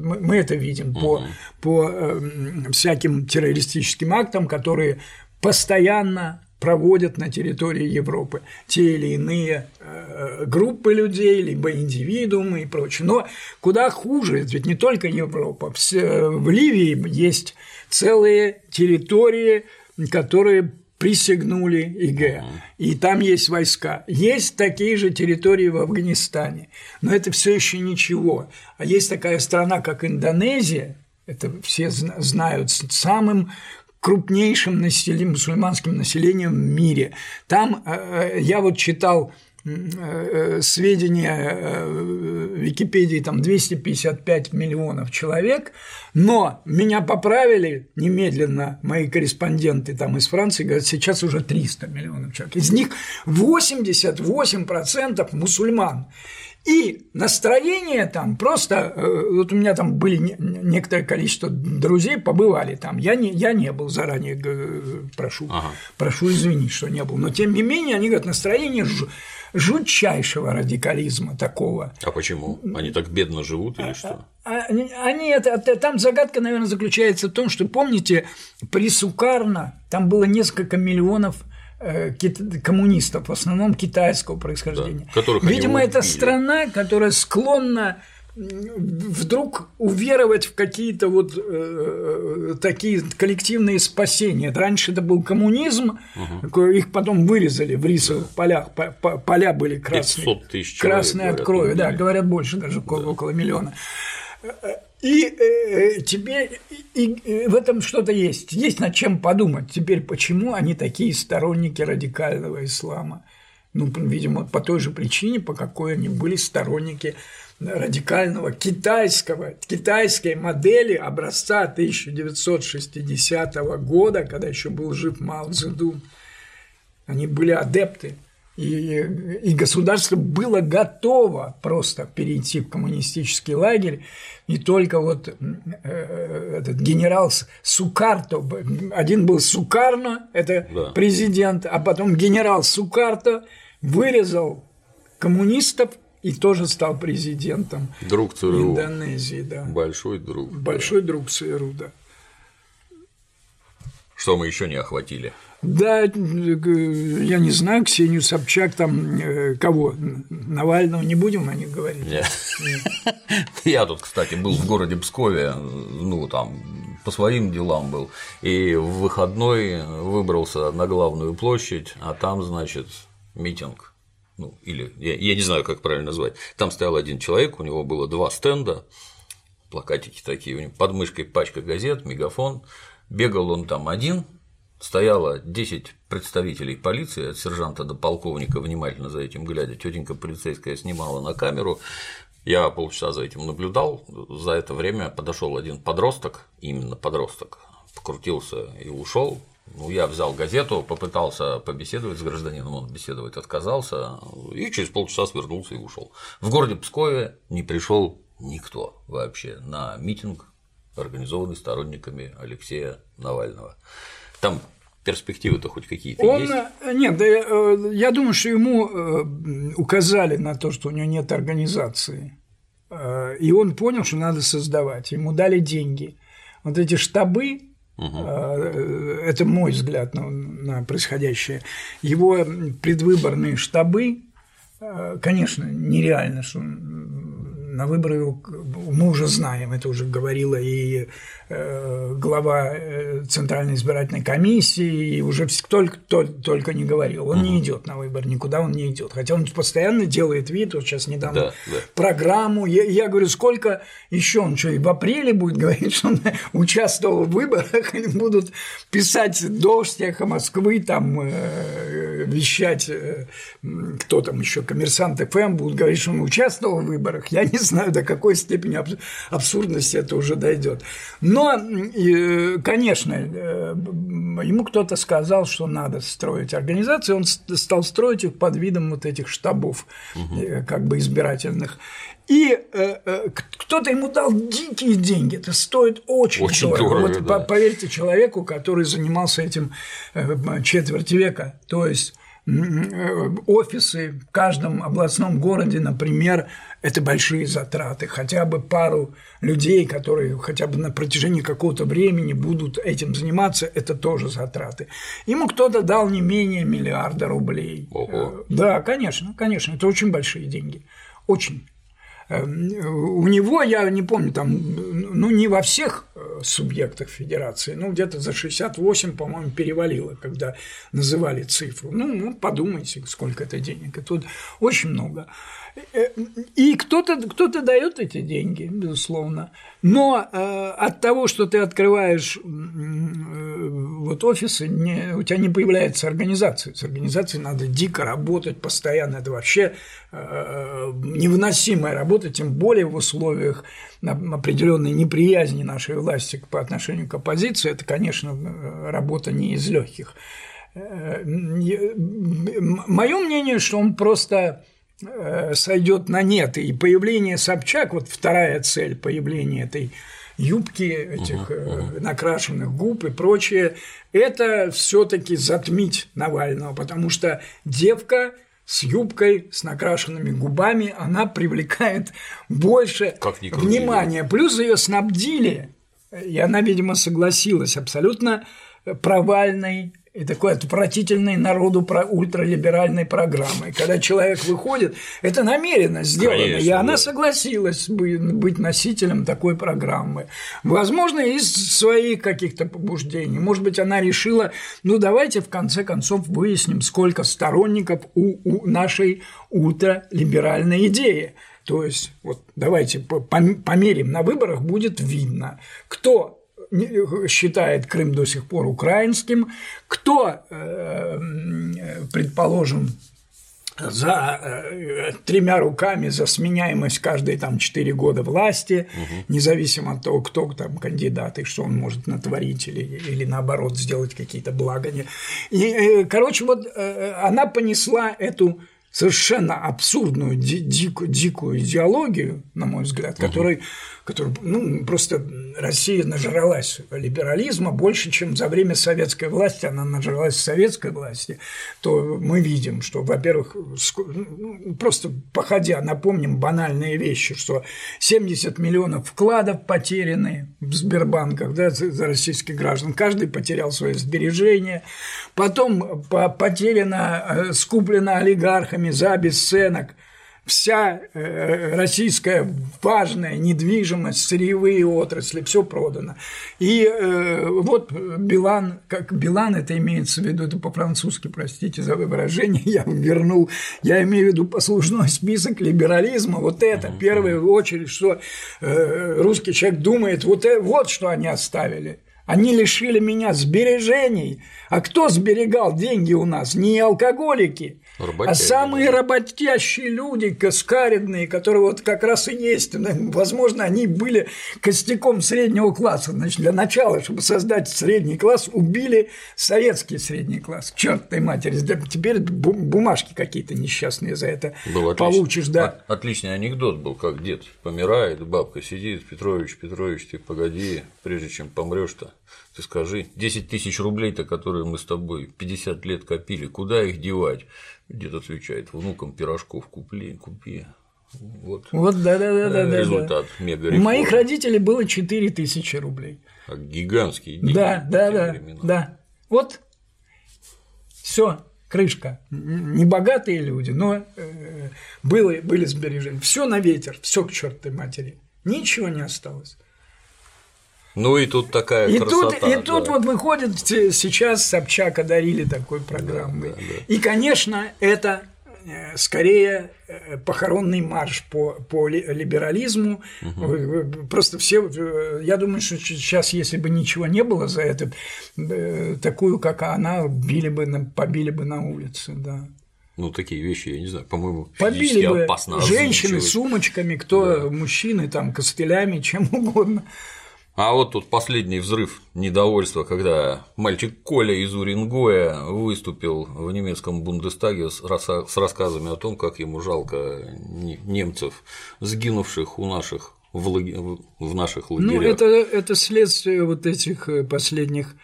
мы это видим по, по э, всяким террористическим актам, которые постоянно проводят на территории Европы те или иные э, группы людей, либо индивидуумы и прочее. Но куда хуже, ведь не только Европа. В Ливии есть целые территории, которые присягнули ИГ, и там есть войска. Есть такие же территории в Афганистане, но это все еще ничего. А есть такая страна, как Индонезия, это все зна- знают, с самым крупнейшим населением, мусульманским населением в мире. Там э, я вот читал э, сведения э, Википедии, там 255 миллионов человек, но меня поправили немедленно мои корреспонденты там из Франции, говорят, сейчас уже 300 миллионов человек. Из них 88% мусульман. И настроение там просто, э, вот у меня там были не- некоторое количество друзей, побывали там, я не, я не был заранее, прошу, Ага. прошу извинить, что не был, но тем не менее они говорят, настроение жу- жутчайшего радикализма такого. А почему? Они так бедно живут или что? А Они, они это, там загадка, наверное, заключается в том, что помните, при Сукарно там было несколько миллионов коммунистов, в основном китайского происхождения. Да, которых Видимо, это убили. страна, которая склонна вдруг уверовать в какие-то вот э, такие коллективные спасения. Раньше это был коммунизм, угу. их потом вырезали в рисовых полях, поля были красные, тысяч красные от крови, да, говорят больше, даже да. около миллиона. И э, тебе и, и в этом что-то есть, есть над чем подумать. Теперь почему они такие сторонники радикального ислама? Ну, видимо, по той же причине, по какой они были сторонники радикального китайского, китайской модели образца 1960 года, когда еще был жив Мао Цзэдун. Они были адепты и, и государство было готово просто перейти в коммунистический лагерь, и только вот э, этот генерал Сукарто, один был Сукарно, это да. президент, а потом генерал Сукарто вырезал коммунистов и тоже стал президентом друг ЦРУ. Индонезии. Да. Большой друг. Большой да. друг ЦРУ, да. Что мы еще не охватили? Да, я не знаю, Ксению Собчак, там э, кого? Навального не будем о них говорить? Нет. Я тут, кстати, был в городе Пскове, ну, там, по своим делам был, и в выходной выбрался на главную площадь, а там, значит, митинг. Ну, или я, я не знаю, как правильно назвать. Там стоял один человек, у него было два стенда, плакатики такие, у него под мышкой пачка газет, мегафон. Бегал он там один, стояло 10 представителей полиции, от сержанта до полковника, внимательно за этим глядя, тетенька полицейская снимала на камеру, я полчаса за этим наблюдал, за это время подошел один подросток, именно подросток, покрутился и ушел. Ну, я взял газету, попытался побеседовать с гражданином, он беседовать отказался, и через полчаса свернулся и ушел. В городе Пскове не пришел никто вообще на митинг, организованный сторонниками Алексея Навального. Там перспективы-то хоть какие-то он, есть? Э, нет, да, э, я думаю, что ему э, указали на то, что у него нет организации. И он понял, что надо создавать. Ему дали деньги. Вот эти штабы, Угу. Это мой взгляд на, на происходящее. Его предвыборные штабы, конечно, нереально, что на выборы мы уже знаем, это уже говорила и э, глава э, Центральной избирательной комиссии, и уже только, только не говорил. Он угу. не идет на выбор, никуда он не идет. Хотя он постоянно делает вид, вот сейчас недавно да, да. программу. Я, я говорю, сколько еще он что, и в апреле будет говорить, что он участвовал в выборах, они будут писать дождь, эхо Москвы, там э, вещать, кто там еще, коммерсант ФМ, будут говорить, что он участвовал в выборах. Я не знаю, до какой степени абсурдности это уже дойдет. Но, конечно, э, ему кто-то сказал, что надо строить организации, он стал строить их под видом вот этих штабов, угу. как бы избирательных. И э, кто-то ему дал дикие деньги, это стоит очень, очень дорого. дорого вот, да. Поверьте человеку, который занимался этим четверть века, то есть офисы в каждом областном городе, например, это большие затраты. Хотя бы пару людей, которые хотя бы на протяжении какого-то времени будут этим заниматься, это тоже затраты. Ему кто-то дал не менее миллиарда рублей. Ого. Да, конечно, конечно, это очень большие деньги. Очень. Эм, у него, я не помню, там, ну, не во всех э, субъектах федерации, ну, где-то за 68, по-моему, перевалило, когда называли цифру. Ну, ну, подумайте, сколько это денег. Тут очень много. И кто-то кто дает эти деньги, безусловно. Но э, от того, что ты открываешь э, вот офисы, не, у тебя не появляется организация. С организацией надо дико работать постоянно. Это вообще э, невыносимая работа, тем более в условиях определенной неприязни нашей власти по отношению к оппозиции. Это, конечно, работа не из легких. Мое мнение, что он просто Э, сойдет на нет. И появление Собчак, вот вторая цель появления этой юбки, этих uh-huh, накрашенных губ и прочее, это все-таки затмить Навального, потому что девка с юбкой, с накрашенными губами, она привлекает больше внимания. Плюс ее снабдили, и она, видимо, согласилась, абсолютно провальной и такой отвратительной народу про ультралиберальной программой. Когда человек выходит, это намеренно сделано, Конечно, и она да. согласилась быть носителем такой программы. Возможно, из своих каких-то побуждений. Может быть, она решила, ну давайте в конце концов выясним, сколько сторонников у, у нашей ультралиберальной идеи. То есть, вот давайте померим на выборах, будет видно, кто считает Крым до сих пор украинским, кто, э, предположим, за э, тремя руками за сменяемость каждые там четыре года власти, угу. независимо от того, кто там кандидат и что он может натворить или, или наоборот сделать какие-то блага. И, э, короче, вот она понесла эту совершенно абсурдную, дикую, дикую идеологию, на мой взгляд, которой который, ну, просто Россия нажралась либерализма больше, чем за время советской власти. Она нажралась советской власти, то мы видим, что, во-первых, ну, просто походя, напомним банальные вещи, что 70 миллионов вкладов потеряны в Сбербанках да, за российских граждан, каждый потерял свои сбережения, потом потеряно, э, скуплено олигархами за бесценок – вся э, российская важная недвижимость, сырьевые отрасли, все продано. И э, вот Билан, как Билан это имеется в виду, это по-французски, простите за выражение, я вернул, я имею в виду послужной список либерализма, вот это, в первую очередь, что э, русский человек думает, вот, вот что они оставили. Они лишили меня сбережений. А кто сберегал деньги у нас? Не алкоголики, Работяги, а самые да. работящие люди, каскаридные, которые вот как раз и есть, ну, возможно, они были костяком среднего класса. Значит, для начала, чтобы создать средний класс, убили советский средний класс. Черт ты матери, теперь бумажки какие-то несчастные за это был получишь, да. Отличный анекдот был, как дед помирает, бабка сидит, Петрович, Петрович, ты погоди, прежде чем помрешь-то, ты скажи, 10 тысяч рублей-то, которые мы с тобой 50 лет копили, куда их девать? Дед отвечает, внукам пирожков купи, купи. Вот, вот да, да, да, да, результат да. мега У моих родителей было 4 тысячи рублей. А гигантские деньги. Да, да, да, времена. да. Вот все, крышка. Не богатые люди, но э, были, были сбережения. Все на ветер, все к чертовой матери. Ничего не осталось. Ну и тут такая и красота. Тут, и да. тут вот выходит сейчас Собчак одарили такой программой. Да, да, да. И, конечно, это э, скорее э, похоронный марш по, по либерализму. Угу. Просто все, э, я думаю, что сейчас, если бы ничего не было за это, такую, как она, били бы, побили бы на улице, да. Ну, такие вещи, я не знаю, по-моему, Побили бы опасно женщины с сумочками, кто да. мужчины, там, костылями, чем угодно. А вот тут последний взрыв недовольства, когда мальчик Коля из Уренгоя выступил в немецком Бундестаге с рассказами о том, как ему жалко немцев, сгинувших у наших в, лаги... в наших лагерях. Ну, это, это следствие вот этих э, последних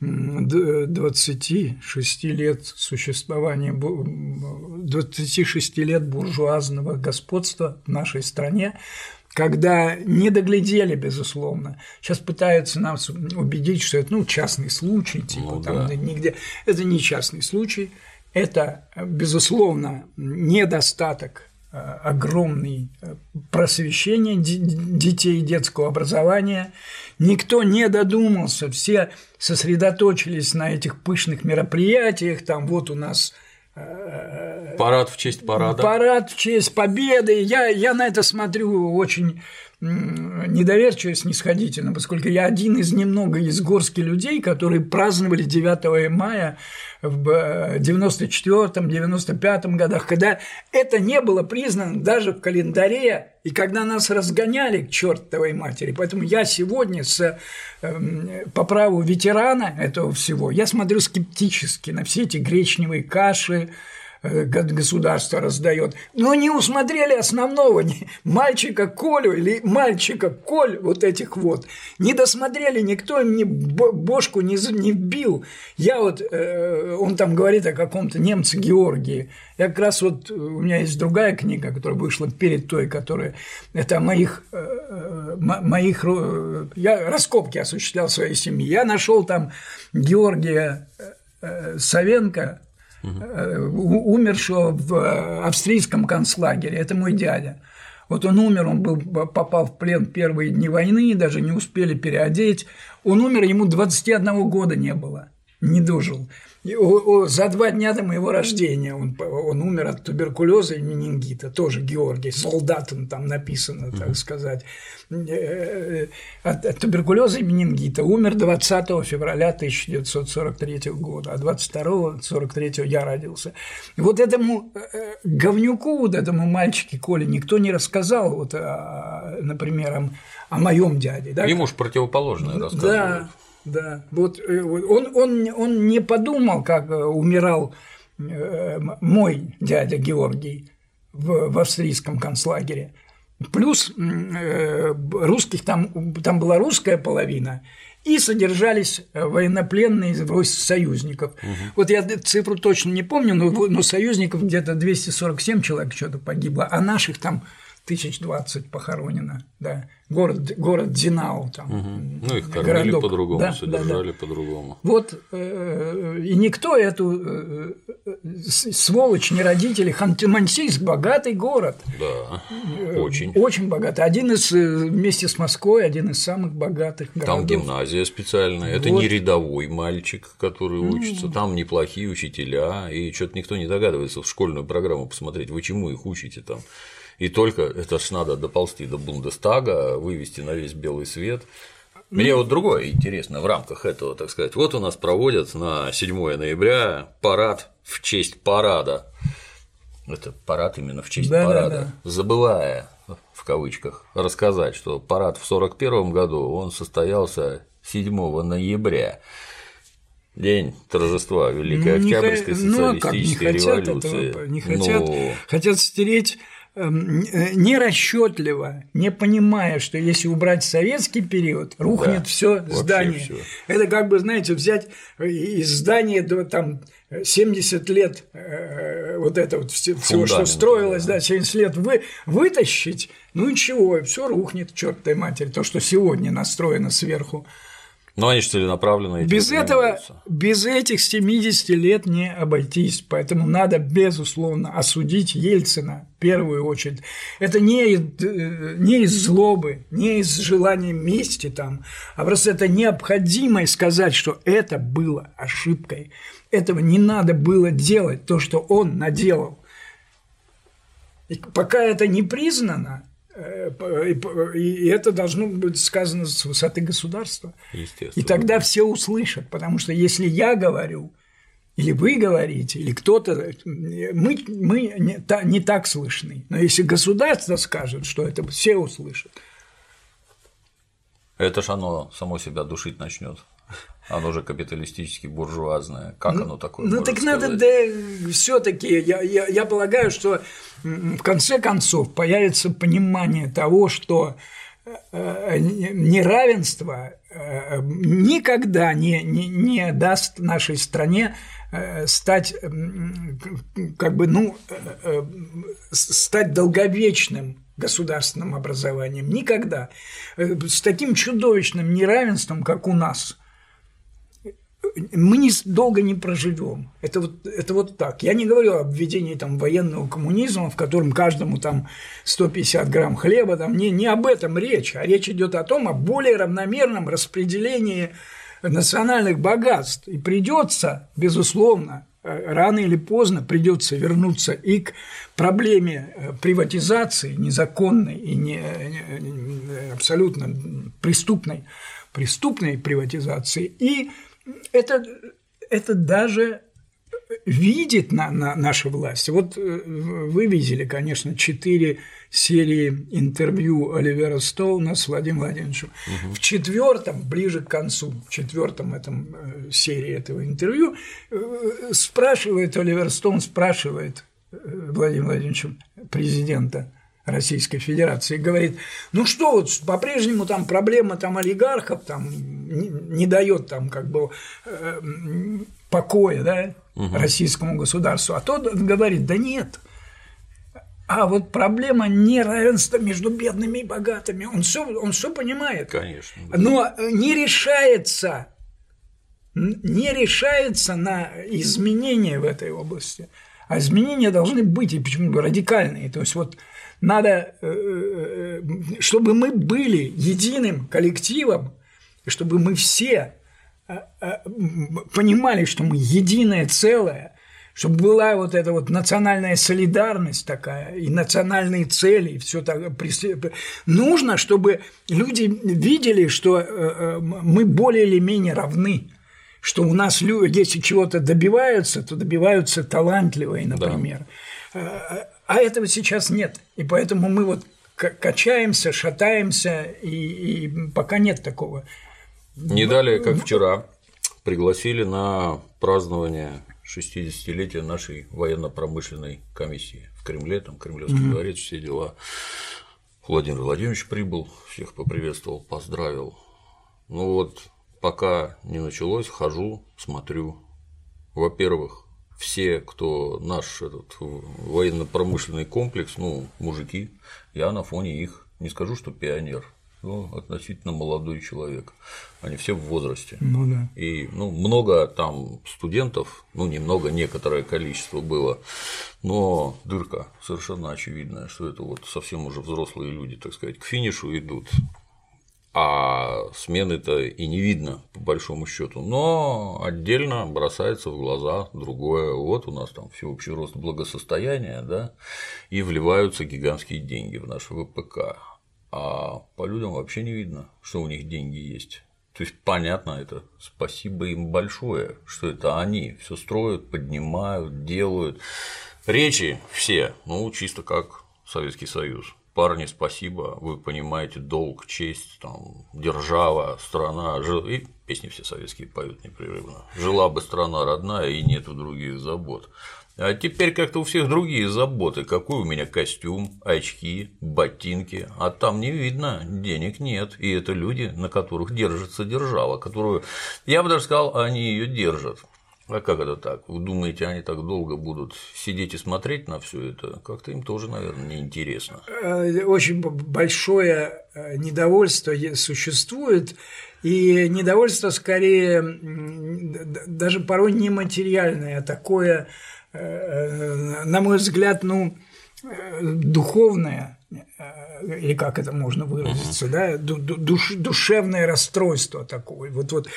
26 лет существования, 26 лет буржуазного господства в нашей стране, когда не доглядели, безусловно. Сейчас пытаются нас убедить, что это ну, частный случай, типа ну, там да. нигде. Это не частный случай, это, безусловно, недостаток э, огромный э, просвещения детей детского образования. Никто не додумался, все сосредоточились на этих пышных мероприятиях, там вот у нас Парад в честь парада. Парад в честь победы. Я, я на это смотрю очень недоверчиво, снисходительно, поскольку я один из немного из горски людей, которые праздновали 9 мая в 94-95 годах, когда это не было признано даже в календаре, и когда нас разгоняли к чертовой матери. Поэтому я сегодня с, э, по праву ветерана этого всего, я смотрю скептически на все эти гречневые каши, государство раздает. Но не усмотрели основного мальчика Колю или мальчика Коль вот этих вот. Не досмотрели, никто им не бошку не, не вбил. Я вот, э, он там говорит о каком-то немце Георгии. Я как раз вот, у меня есть другая книга, которая вышла перед той, которая, это о моих, э, моих, я раскопки осуществлял своей семье. Я нашел там Георгия э, Савенко, угу. умершего в австрийском концлагере. Это мой дядя. Вот он умер, он был, попал в плен первые дни войны, даже не успели переодеть. Он умер, ему 21 года не было, не дожил. За два дня до моего рождения он, он умер от туберкулеза и менингита, тоже Георгий, солдатом там написано, так сказать. Э, э, от, от туберкулеза и менингита умер 20 февраля 1943 года, а 22 43 я родился. Вот этому э, говнюку, вот этому мальчике Коле никто не рассказал, вот, например, о, о моем дяде. Да? Ему же противоположное рассказывают. Да, да, вот он, он, он не подумал, как умирал мой дядя Георгий в, в австрийском концлагере. Плюс э, русских там, там была русская половина, и содержались военнопленные союзников. Угу. Вот я цифру точно не помню, но, но союзников где-то 247 человек что-то погибло, а наших там тысяч двадцать похоронено, да. Город, город Динау там. Угу. Ну, их кормили по-другому, да, содержали да, да. по-другому. Вот, э, и никто эту э, сволочь, не родители, Ханты-Мансийск – богатый город. Да, очень. Очень богатый. Один из, вместе с Москвой, один из самых богатых городов. Там гимназия специальная, это вот. не рядовой мальчик, который учится, там неплохие учителя, и что-то никто не догадывается в школьную программу посмотреть, вы чему их учите там. И только это ж надо доползти до Бундестага, вывести на весь белый свет. Мне вот другое интересно в рамках этого, так сказать. Вот у нас проводят на 7 ноября парад в честь парада. Это парад именно в честь да, парада. Да, да. Забывая в кавычках рассказать, что парад в 1941 году он состоялся 7 ноября. День торжества Великой Октябрьской ну, социалистической ну, как, не революции. Этого, не хотят, Но... хотят стереть нерасчетливо, не понимая, что если убрать советский период, рухнет да, все здание. Всё. Это как бы, знаете, взять из здания до там 70 лет э, вот это вот всего, что строилось, да, 70 лет вы, вытащить, ну и чего, все рухнет, черт ты матери, то, что сегодня настроено сверху. Но они же целенаправленно Без этого, без этих 70 лет не обойтись, поэтому надо, безусловно, осудить Ельцина в первую очередь. Это не, не из злобы, не из желания мести там, а просто это необходимо сказать, что это было ошибкой. Этого не надо было делать, то, что он наделал. И пока это не признано, Э, и это должно быть сказано с высоты государства. И тогда все услышат, потому что если я говорю, или вы говорите, или кто-то, мы, мы не, не так слышны. Но если государство скажет, что это все услышат. Это ж оно само себя душить начнет. Оно же капиталистически буржуазное. Как ну, оно такое? Ну так сказать? надо, да, все-таки я, я, я полагаю, что в конце концов появится понимание того, что э, неравенство э, никогда не, не, не даст нашей стране э, стать как бы ну стать долговечным государственным образованием никогда с таким чудовищным неравенством как у нас мы не, долго не проживем. Это вот, это вот так. Я не говорю об введении там, военного коммунизма, в котором каждому там 150 грамм хлеба, там, не, не об этом речь, а речь идет о том, о более равномерном распределении национальных богатств. И придется, безусловно, э, рано или поздно придется вернуться и к проблеме э, приватизации незаконной и не, не, абсолютно преступной, преступной приватизации и это, это даже видит на, на наша власть. Вот э, вы видели, конечно, четыре серии интервью Оливера Стоуна с Владимиром Владимировичем. Угу. В четвертом, ближе к концу, в четвертом этом э, серии этого интервью э, спрашивает Оливер Стоун, спрашивает Владимира Владимировича, президента, Российской Федерации, говорит, ну что, вот по-прежнему там проблема там олигархов там не, не дает там как бы э, покоя, да, угу. российскому государству, а тот говорит, да нет, а вот проблема неравенства между бедными и богатыми, он все, он все понимает, конечно, да. но не решается не решается на изменения в этой области. А изменения должны быть, и почему радикальные. То есть вот надо, э, э, чтобы мы были единым коллективом, чтобы мы все э, понимали, что мы единое целое, чтобы была вот эта вот национальная солидарность такая, и национальные цели, и все так. Нужно, чтобы люди видели, что мы более или менее равны что у нас люди, если чего-то добиваются, то добиваются талантливые, например. Да. А этого сейчас нет. И поэтому мы вот качаемся, шатаемся, и, и пока нет такого. Не далее, как вчера, пригласили на празднование 60-летия нашей военно-промышленной комиссии в Кремле, там Кремлевский mm-hmm. дворец, все дела. Владимир Владимирович прибыл, всех поприветствовал, поздравил. Ну вот, пока не началось, хожу, смотрю. Во-первых, все, кто наш этот военно-промышленный комплекс, ну, мужики, я на фоне их, не скажу, что пионер, но относительно молодой человек. Они все в возрасте. Ну да. И ну, много там студентов, ну немного, некоторое количество было, но дырка совершенно очевидная, что это вот совсем уже взрослые люди, так сказать, к финишу идут а смены-то и не видно, по большому счету. Но отдельно бросается в глаза другое. Вот у нас там всеобщий рост благосостояния, да, и вливаются гигантские деньги в наш ВПК. А по людям вообще не видно, что у них деньги есть. То есть понятно это, спасибо им большое, что это они все строят, поднимают, делают. Речи все, ну, чисто как Советский Союз парни, спасибо, вы понимаете долг, честь, там, держава, страна, жил... и песни все советские поют непрерывно. Жила бы страна родная и нету других забот. А теперь как-то у всех другие заботы. Какой у меня костюм, очки, ботинки. А там не видно, денег нет. И это люди, на которых держится держава, которую, я бы даже сказал, они ее держат. А как это так? Вы думаете, они так долго будут сидеть и смотреть на все это? Как-то им тоже, наверное, неинтересно. Э, очень большое э, недовольство существует, и недовольство скорее даже порой нематериальное, а такое, э, на мой взгляд, ну, духовное, или как это можно выразиться, да, душ, душевное расстройство такое. Вот, вот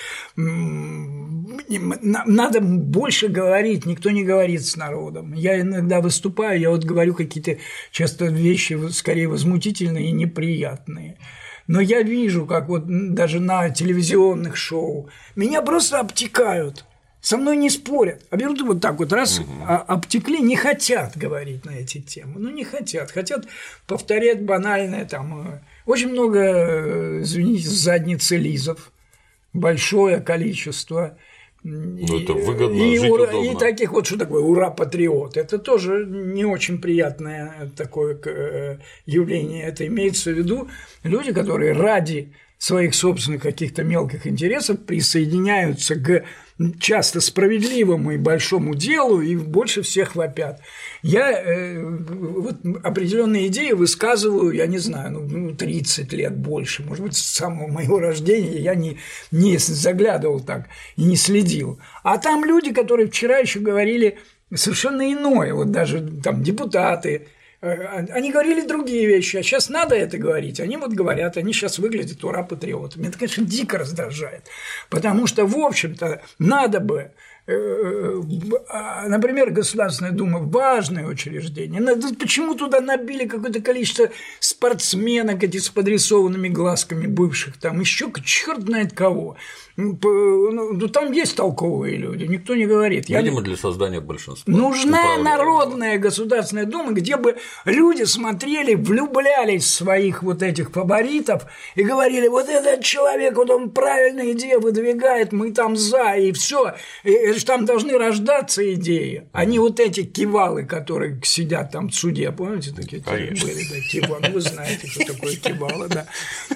надо больше говорить, никто не говорит с народом. Я иногда выступаю, я вот говорю какие-то часто вещи скорее возмутительные и неприятные. Но я вижу, как вот даже на телевизионных шоу меня просто обтекают со мной не спорят, а берут вот так вот раз угу. обтекли, не хотят говорить на эти темы, ну не хотят, хотят повторять банальное там, э, очень много, э, извините, задницы лизов, большое количество. Ну, это выгодно, и, жить ура, и таких вот, что такое ура-патриот, это тоже не очень приятное такое э, явление. Это имеется в виду люди, которые ради своих собственных каких-то мелких интересов присоединяются к часто справедливому и большому делу и больше всех вопят. Я э, вот определенные идеи высказываю, я не знаю, ну, 30 ну, лет больше, может быть, с самого моего рождения я не, не заглядывал так и не следил. А там люди, которые вчера еще говорили совершенно иное, вот даже там депутаты, они говорили другие вещи, а сейчас надо это говорить. Они вот говорят, они сейчас выглядят ура-патриотами. Это, конечно, дико раздражает, потому что, в общем-то, надо бы Э, а, например, Государственная Дума – важное учреждение. Почему туда набили какое-то количество спортсменок эти с подрисованными глазками бывших, там еще черт знает кого. Ну, ну, там есть толковые люди, никто не говорит. Видимо, для создания большинства. Нужна народная Государственная Дума, где бы люди смотрели, влюблялись в своих вот этих фаворитов и говорили, вот этот человек, вот он правильные идеи выдвигает, мы там за, и все это же там должны рождаться идеи, а не вот эти кивалы, которые сидят там в суде, помните, такие конечно. были, да, кивалы, вы знаете, что такое кивалы, да,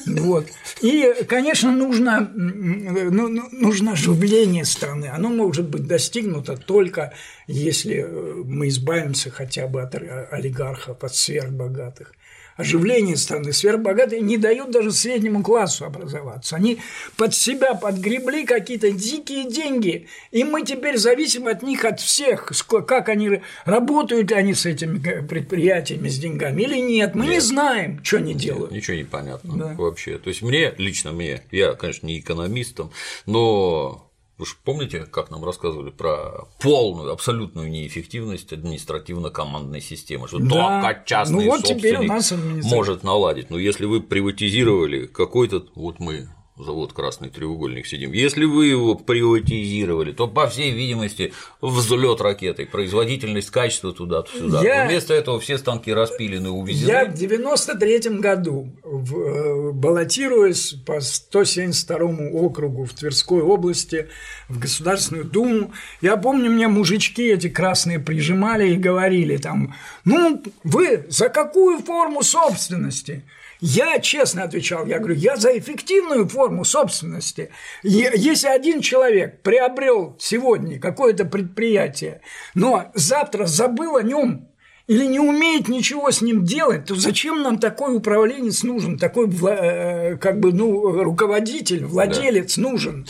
вот. И, конечно, нужно, ну, ну, нужно оживление страны, оно может быть достигнуто только если мы избавимся хотя бы от олигархов, от сверхбогатых. Оживление страны, сверхбогатые не дают даже среднему классу образоваться. Они под себя подгребли какие-то дикие деньги, и мы теперь зависим от них, от всех, как они работают ли они с этими предприятиями, с деньгами или нет. Мы нет. не знаем, что они делают. Нет, ничего не понятно да. вообще. То есть мне, лично мне, я, конечно, не экономистом, но вы же помните, как нам рассказывали про полную, абсолютную неэффективность административно-командной системы, что да. только частный ну, вот собственник может наладить. Но если вы приватизировали какой-то, вот мы завод Красный треугольник сидим. Если вы его приватизировали, то, по всей видимости, взлет ракеты, производительность, качество туда-сюда. Я... Вместо этого все станки распилены, увезены. Я в 93 году, э, баллотируясь по 172 округу в Тверской области в Государственную Думу, я помню, мне мужички эти красные прижимали и говорили там, ну, вы за какую форму собственности? Я честно отвечал, я говорю, я за эффективную форму собственности. Если один человек приобрел сегодня какое-то предприятие, но завтра забыл о нем или не умеет ничего с ним делать, то зачем нам такой управленец нужен, такой э, как бы ну руководитель, владелец да. нужен?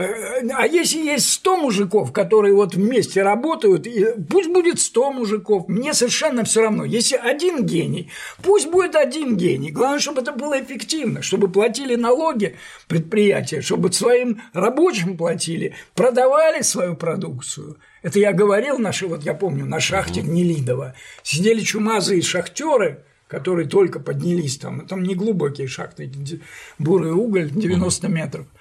Э, а если есть 100 мужиков, которые вот вместе работают, пусть будет 100 мужиков, мне совершенно все равно. Если один гений, пусть будет один гений. Главное, чтобы это было эффективно, чтобы платили налоги предприятия, чтобы своим рабочим платили, продавали свою продукцию. Это я говорил, наши, вот я помню, на шахте Гнилидова сидели чумазые шахтеры, которые только поднялись там, там не глубокие шахты, бурый уголь 90 метров –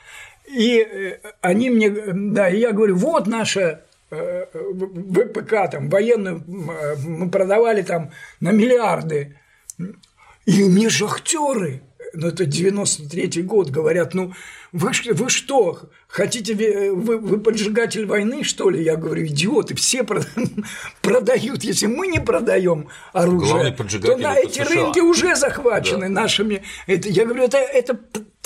и э, они мне, да, и я говорю, вот наша э, ВПК, там, военную, мы продавали там на миллиарды. И мне шахтеры, ну это 93-й год, говорят, ну вы, вы что, хотите, вы, вы поджигатель войны, что ли? Я говорю, идиоты, все продают. Если мы не продаем оружие, то на эти США. рынки уже захвачены да. нашими. Это, я говорю, это, это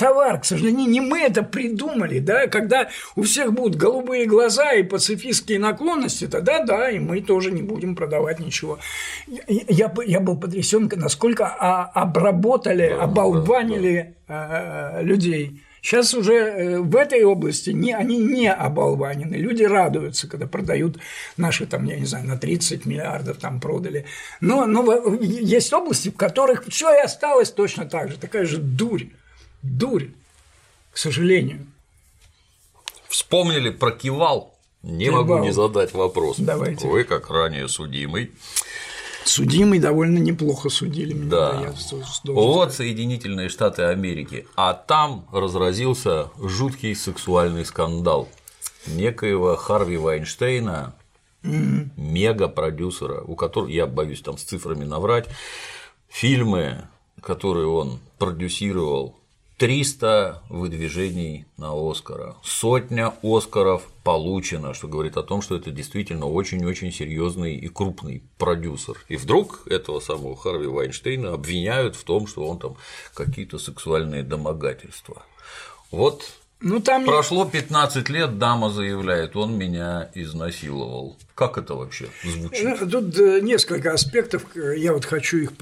товар, к сожалению, не мы это придумали, да, когда у всех будут голубые глаза и пацифистские наклонности, тогда да, и мы тоже не будем продавать ничего. Я, я был потрясен, насколько обработали, оболванили да. людей. Сейчас уже э, в этой области не, они не оболванены. Люди радуются, когда продают наши, там, я не знаю, на 30 миллиардов там продали. Но, но есть области, в которых все и осталось точно так же. Такая же дурь. Дурь, к сожалению. Вспомнили про кивал. Не Кивал. могу не задать вопрос. Давайте. Вы, как ранее судимый, Судимый довольно неплохо судили меня. Да. Я вот Соединительные Штаты Америки, а там разразился жуткий сексуальный скандал некоего Харви Вайнштейна, mm-hmm. мега-продюсера, у которого, я боюсь там с цифрами наврать, фильмы, которые он продюсировал 300 выдвижений на Оскара, сотня Оскаров получено, что говорит о том, что это действительно очень-очень серьезный и крупный продюсер. И вдруг этого самого Харви Вайнштейна обвиняют в том, что он там какие-то сексуальные домогательства. Вот ну, там Прошло 15 лет, дама заявляет, он меня изнасиловал. Как это вообще звучит? Ну, тут э, несколько аспектов, я вот хочу их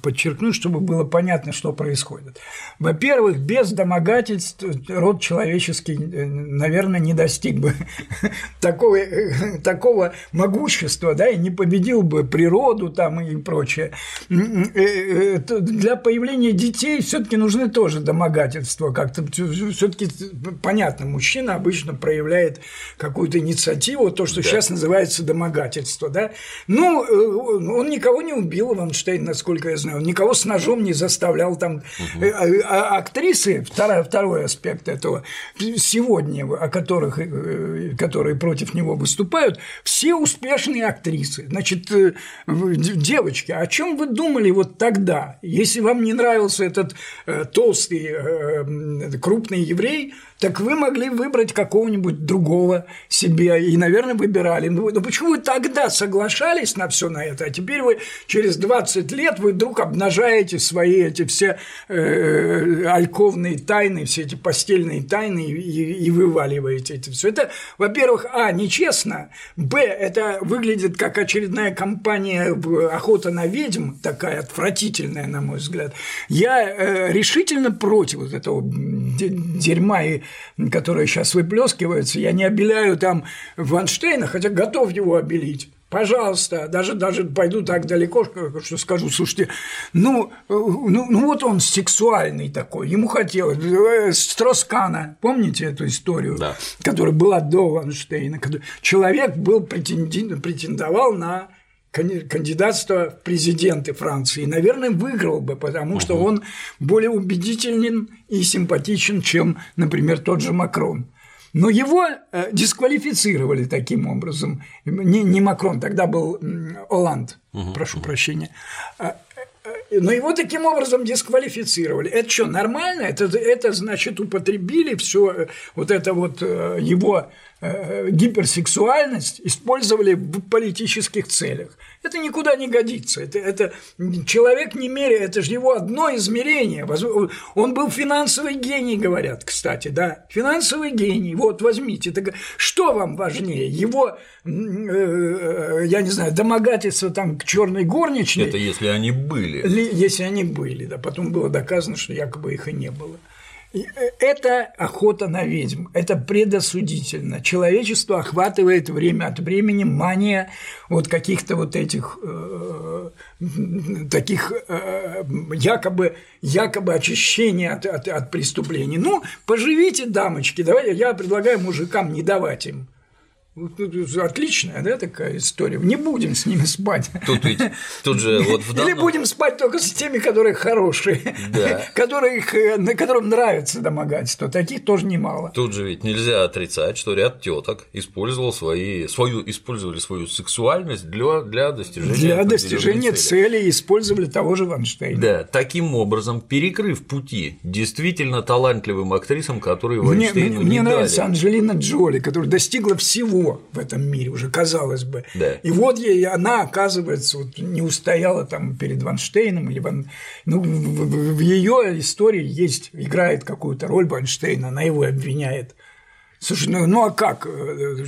подчеркнуть, чтобы было понятно, что происходит. Во-первых, без домогательств род человеческий, э, наверное, не достиг бы такого, э, такого могущества, да, и не победил бы природу там и прочее. Для появления детей все таки нужны тоже домогательства, как-то все таки понятно, мужчина обычно проявляет какую-то инициативу, то, что да. сейчас называется домогательство, да. Ну, э, он никого не убил, Ванштейн, насколько я знаю, он никого с ножом не заставлял там. Угу. А актрисы, второй, второй аспект этого, сегодня, о которых, э, которые против него выступают, все успешные актрисы. Значит, девочки, о чем вы думали вот тогда, если вам не нравился этот толстый, крупный еврей, так вы могли выбрать какого-нибудь другого себе и, наверное, выбирали. Ну, ну почему вы тогда соглашались на все на это, а теперь вы через 20 лет вы вдруг обнажаете свои эти все э, альковные тайны, все эти постельные тайны и, и вываливаете это все. Это, во-первых, а, нечестно, б, это выглядит как очередная кампания охота на ведьм, такая отвратительная, на мой взгляд. Я э, решительно против вот этого дерьма и которые сейчас выплескиваются, я не обеляю там Ванштейна, хотя готов его обелить. Пожалуйста, даже, даже пойду так далеко, что скажу, слушайте, ну, ну, ну вот он сексуальный такой, ему хотелось, э, Строскана, помните эту историю, да. которая была до Ванштейна, человек был претендовал на кандидатство в президенты Франции, и, наверное, выиграл бы, потому что он более убедителен и симпатичен, чем, например, тот же Макрон. Но его э, дисквалифицировали таким образом. Не, не Макрон, тогда был Оланд, угу. прошу прощения. А, э, но его таким образом дисквалифицировали. Это что, нормально? Это, это значит, употребили все э, вот это вот его гиперсексуальность, использовали в политических целях. Это никуда не годится. Это, это человек не меряет, это же его одно измерение. Он был финансовый гений, говорят, кстати, да, финансовый гений. Вот возьмите, так что вам важнее, его, э, э, я не знаю, домогательство там к черной горничной? Это если они были. Если они были, да, потом было доказано, что якобы их и не было. Э, это охота на ведьм, это предосудительно. Человечество охватывает время от времени мания вот каких-то вот этих э, таких э, якобы, якобы очищения от, от, от преступлений. Ну, поживите, дамочки, давайте, я предлагаю мужикам не давать им Отличная, да, такая история. Не будем с ними спать. Тут ведь тут же вот в данном... Или будем спать только с теми, которые хорошие, да. которые, которым нравится домогательство. Таких тоже немало. Тут же ведь нельзя отрицать, что ряд теток использовал свои, свою, использовали свою сексуальность для, для достижения Для достижения цели. цели использовали того же Ванштейна. Да, таким образом, перекрыв пути действительно талантливым актрисам, которые Ванштейну мне, не мне дали. нравится Анджелина Джоли, которая достигла всего в этом мире уже, казалось бы. Да. И вот ей она, оказывается, вот не устояла там перед Ванштейном или Ван... ну, в, в ее истории есть, играет какую-то роль Ванштейн, она его обвиняет. Слушай, ну, ну а как? Э,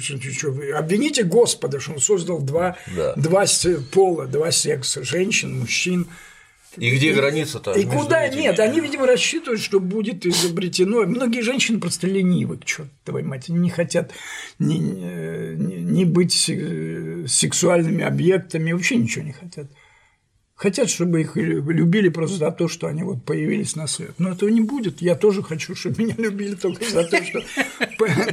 обвините Господа, что он создал два, да. два пола, два секса, женщин, мужчин. И где граница-то? И куда? Этими? Нет, они, видимо, рассчитывают, что будет изобретено. Многие женщины просто ленивы, черт твою мать, они не хотят ни, ни, ни быть сексуальными объектами, вообще ничего не хотят. Хотят, чтобы их любили просто за то, что они вот появились на свет. Но этого не будет. Я тоже хочу, чтобы меня любили только за то, что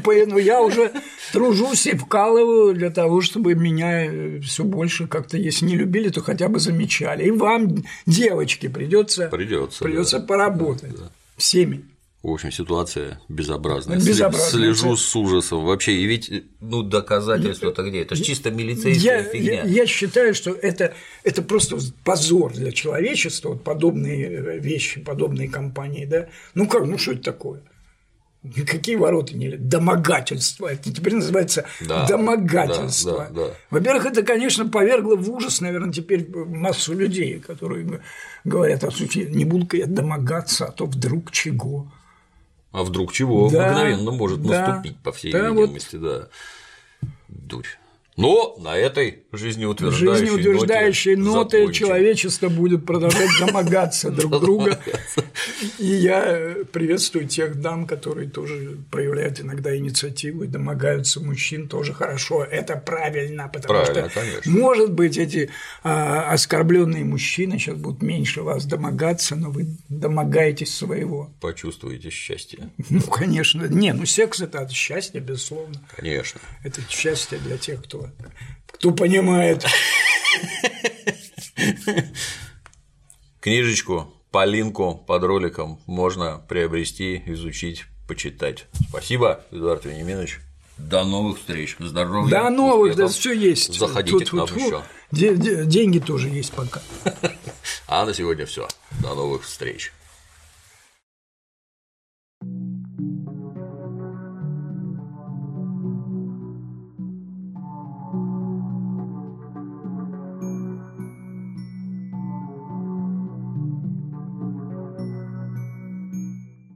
Поэтому я уже тружусь и вкалываю для того, чтобы меня э, все больше как-то, если не любили, то хотя бы замечали. И вам, девочки, придется придется, поработать всеми. В общем, ситуация безобразная. безобразная. Слежу с ужасом. Вообще, и ведь ну, доказательства-то где? Это же чисто милицейская я, фигня. Я, я считаю, что это, это просто позор для человечества, вот подобные э, вещи, подобные компании. Да? Ну как, ну что это такое? Никакие ворота не Домогательство. Это теперь называется да, домогательство. Да, да, да. Во-первых, это, конечно, повергло в ужас, наверное, теперь массу людей, которые говорят, а сути, не буду-ка я домогаться, а то вдруг чего. А вдруг чего? Да, Мгновенно может да, наступить, по всей да, видимости, вот... да. Дурь. Но на этой жизнеутверждающей, жизнеутверждающей ноте, ноте человечество будет продолжать домогаться друг друга. И я приветствую тех дам, которые тоже проявляют иногда инициативу и домогаются мужчин, тоже хорошо. Это правильно, потому правильно, что, конечно. может быть, эти а, оскорбленные мужчины сейчас будут меньше вас домогаться, но вы домогаетесь своего. Почувствуете счастье. Ну, конечно. Не, ну секс это от счастья, безусловно. Конечно. Это счастье для тех, кто кто понимает. Книжечку, полинку под роликом можно приобрести, изучить, почитать. Спасибо, Эдуард Вениаминович. До новых встреч. Здоровья. До новых, да, все есть. Заходите Тут, к нам еще. Деньги тоже есть пока. А на сегодня все. До новых встреч.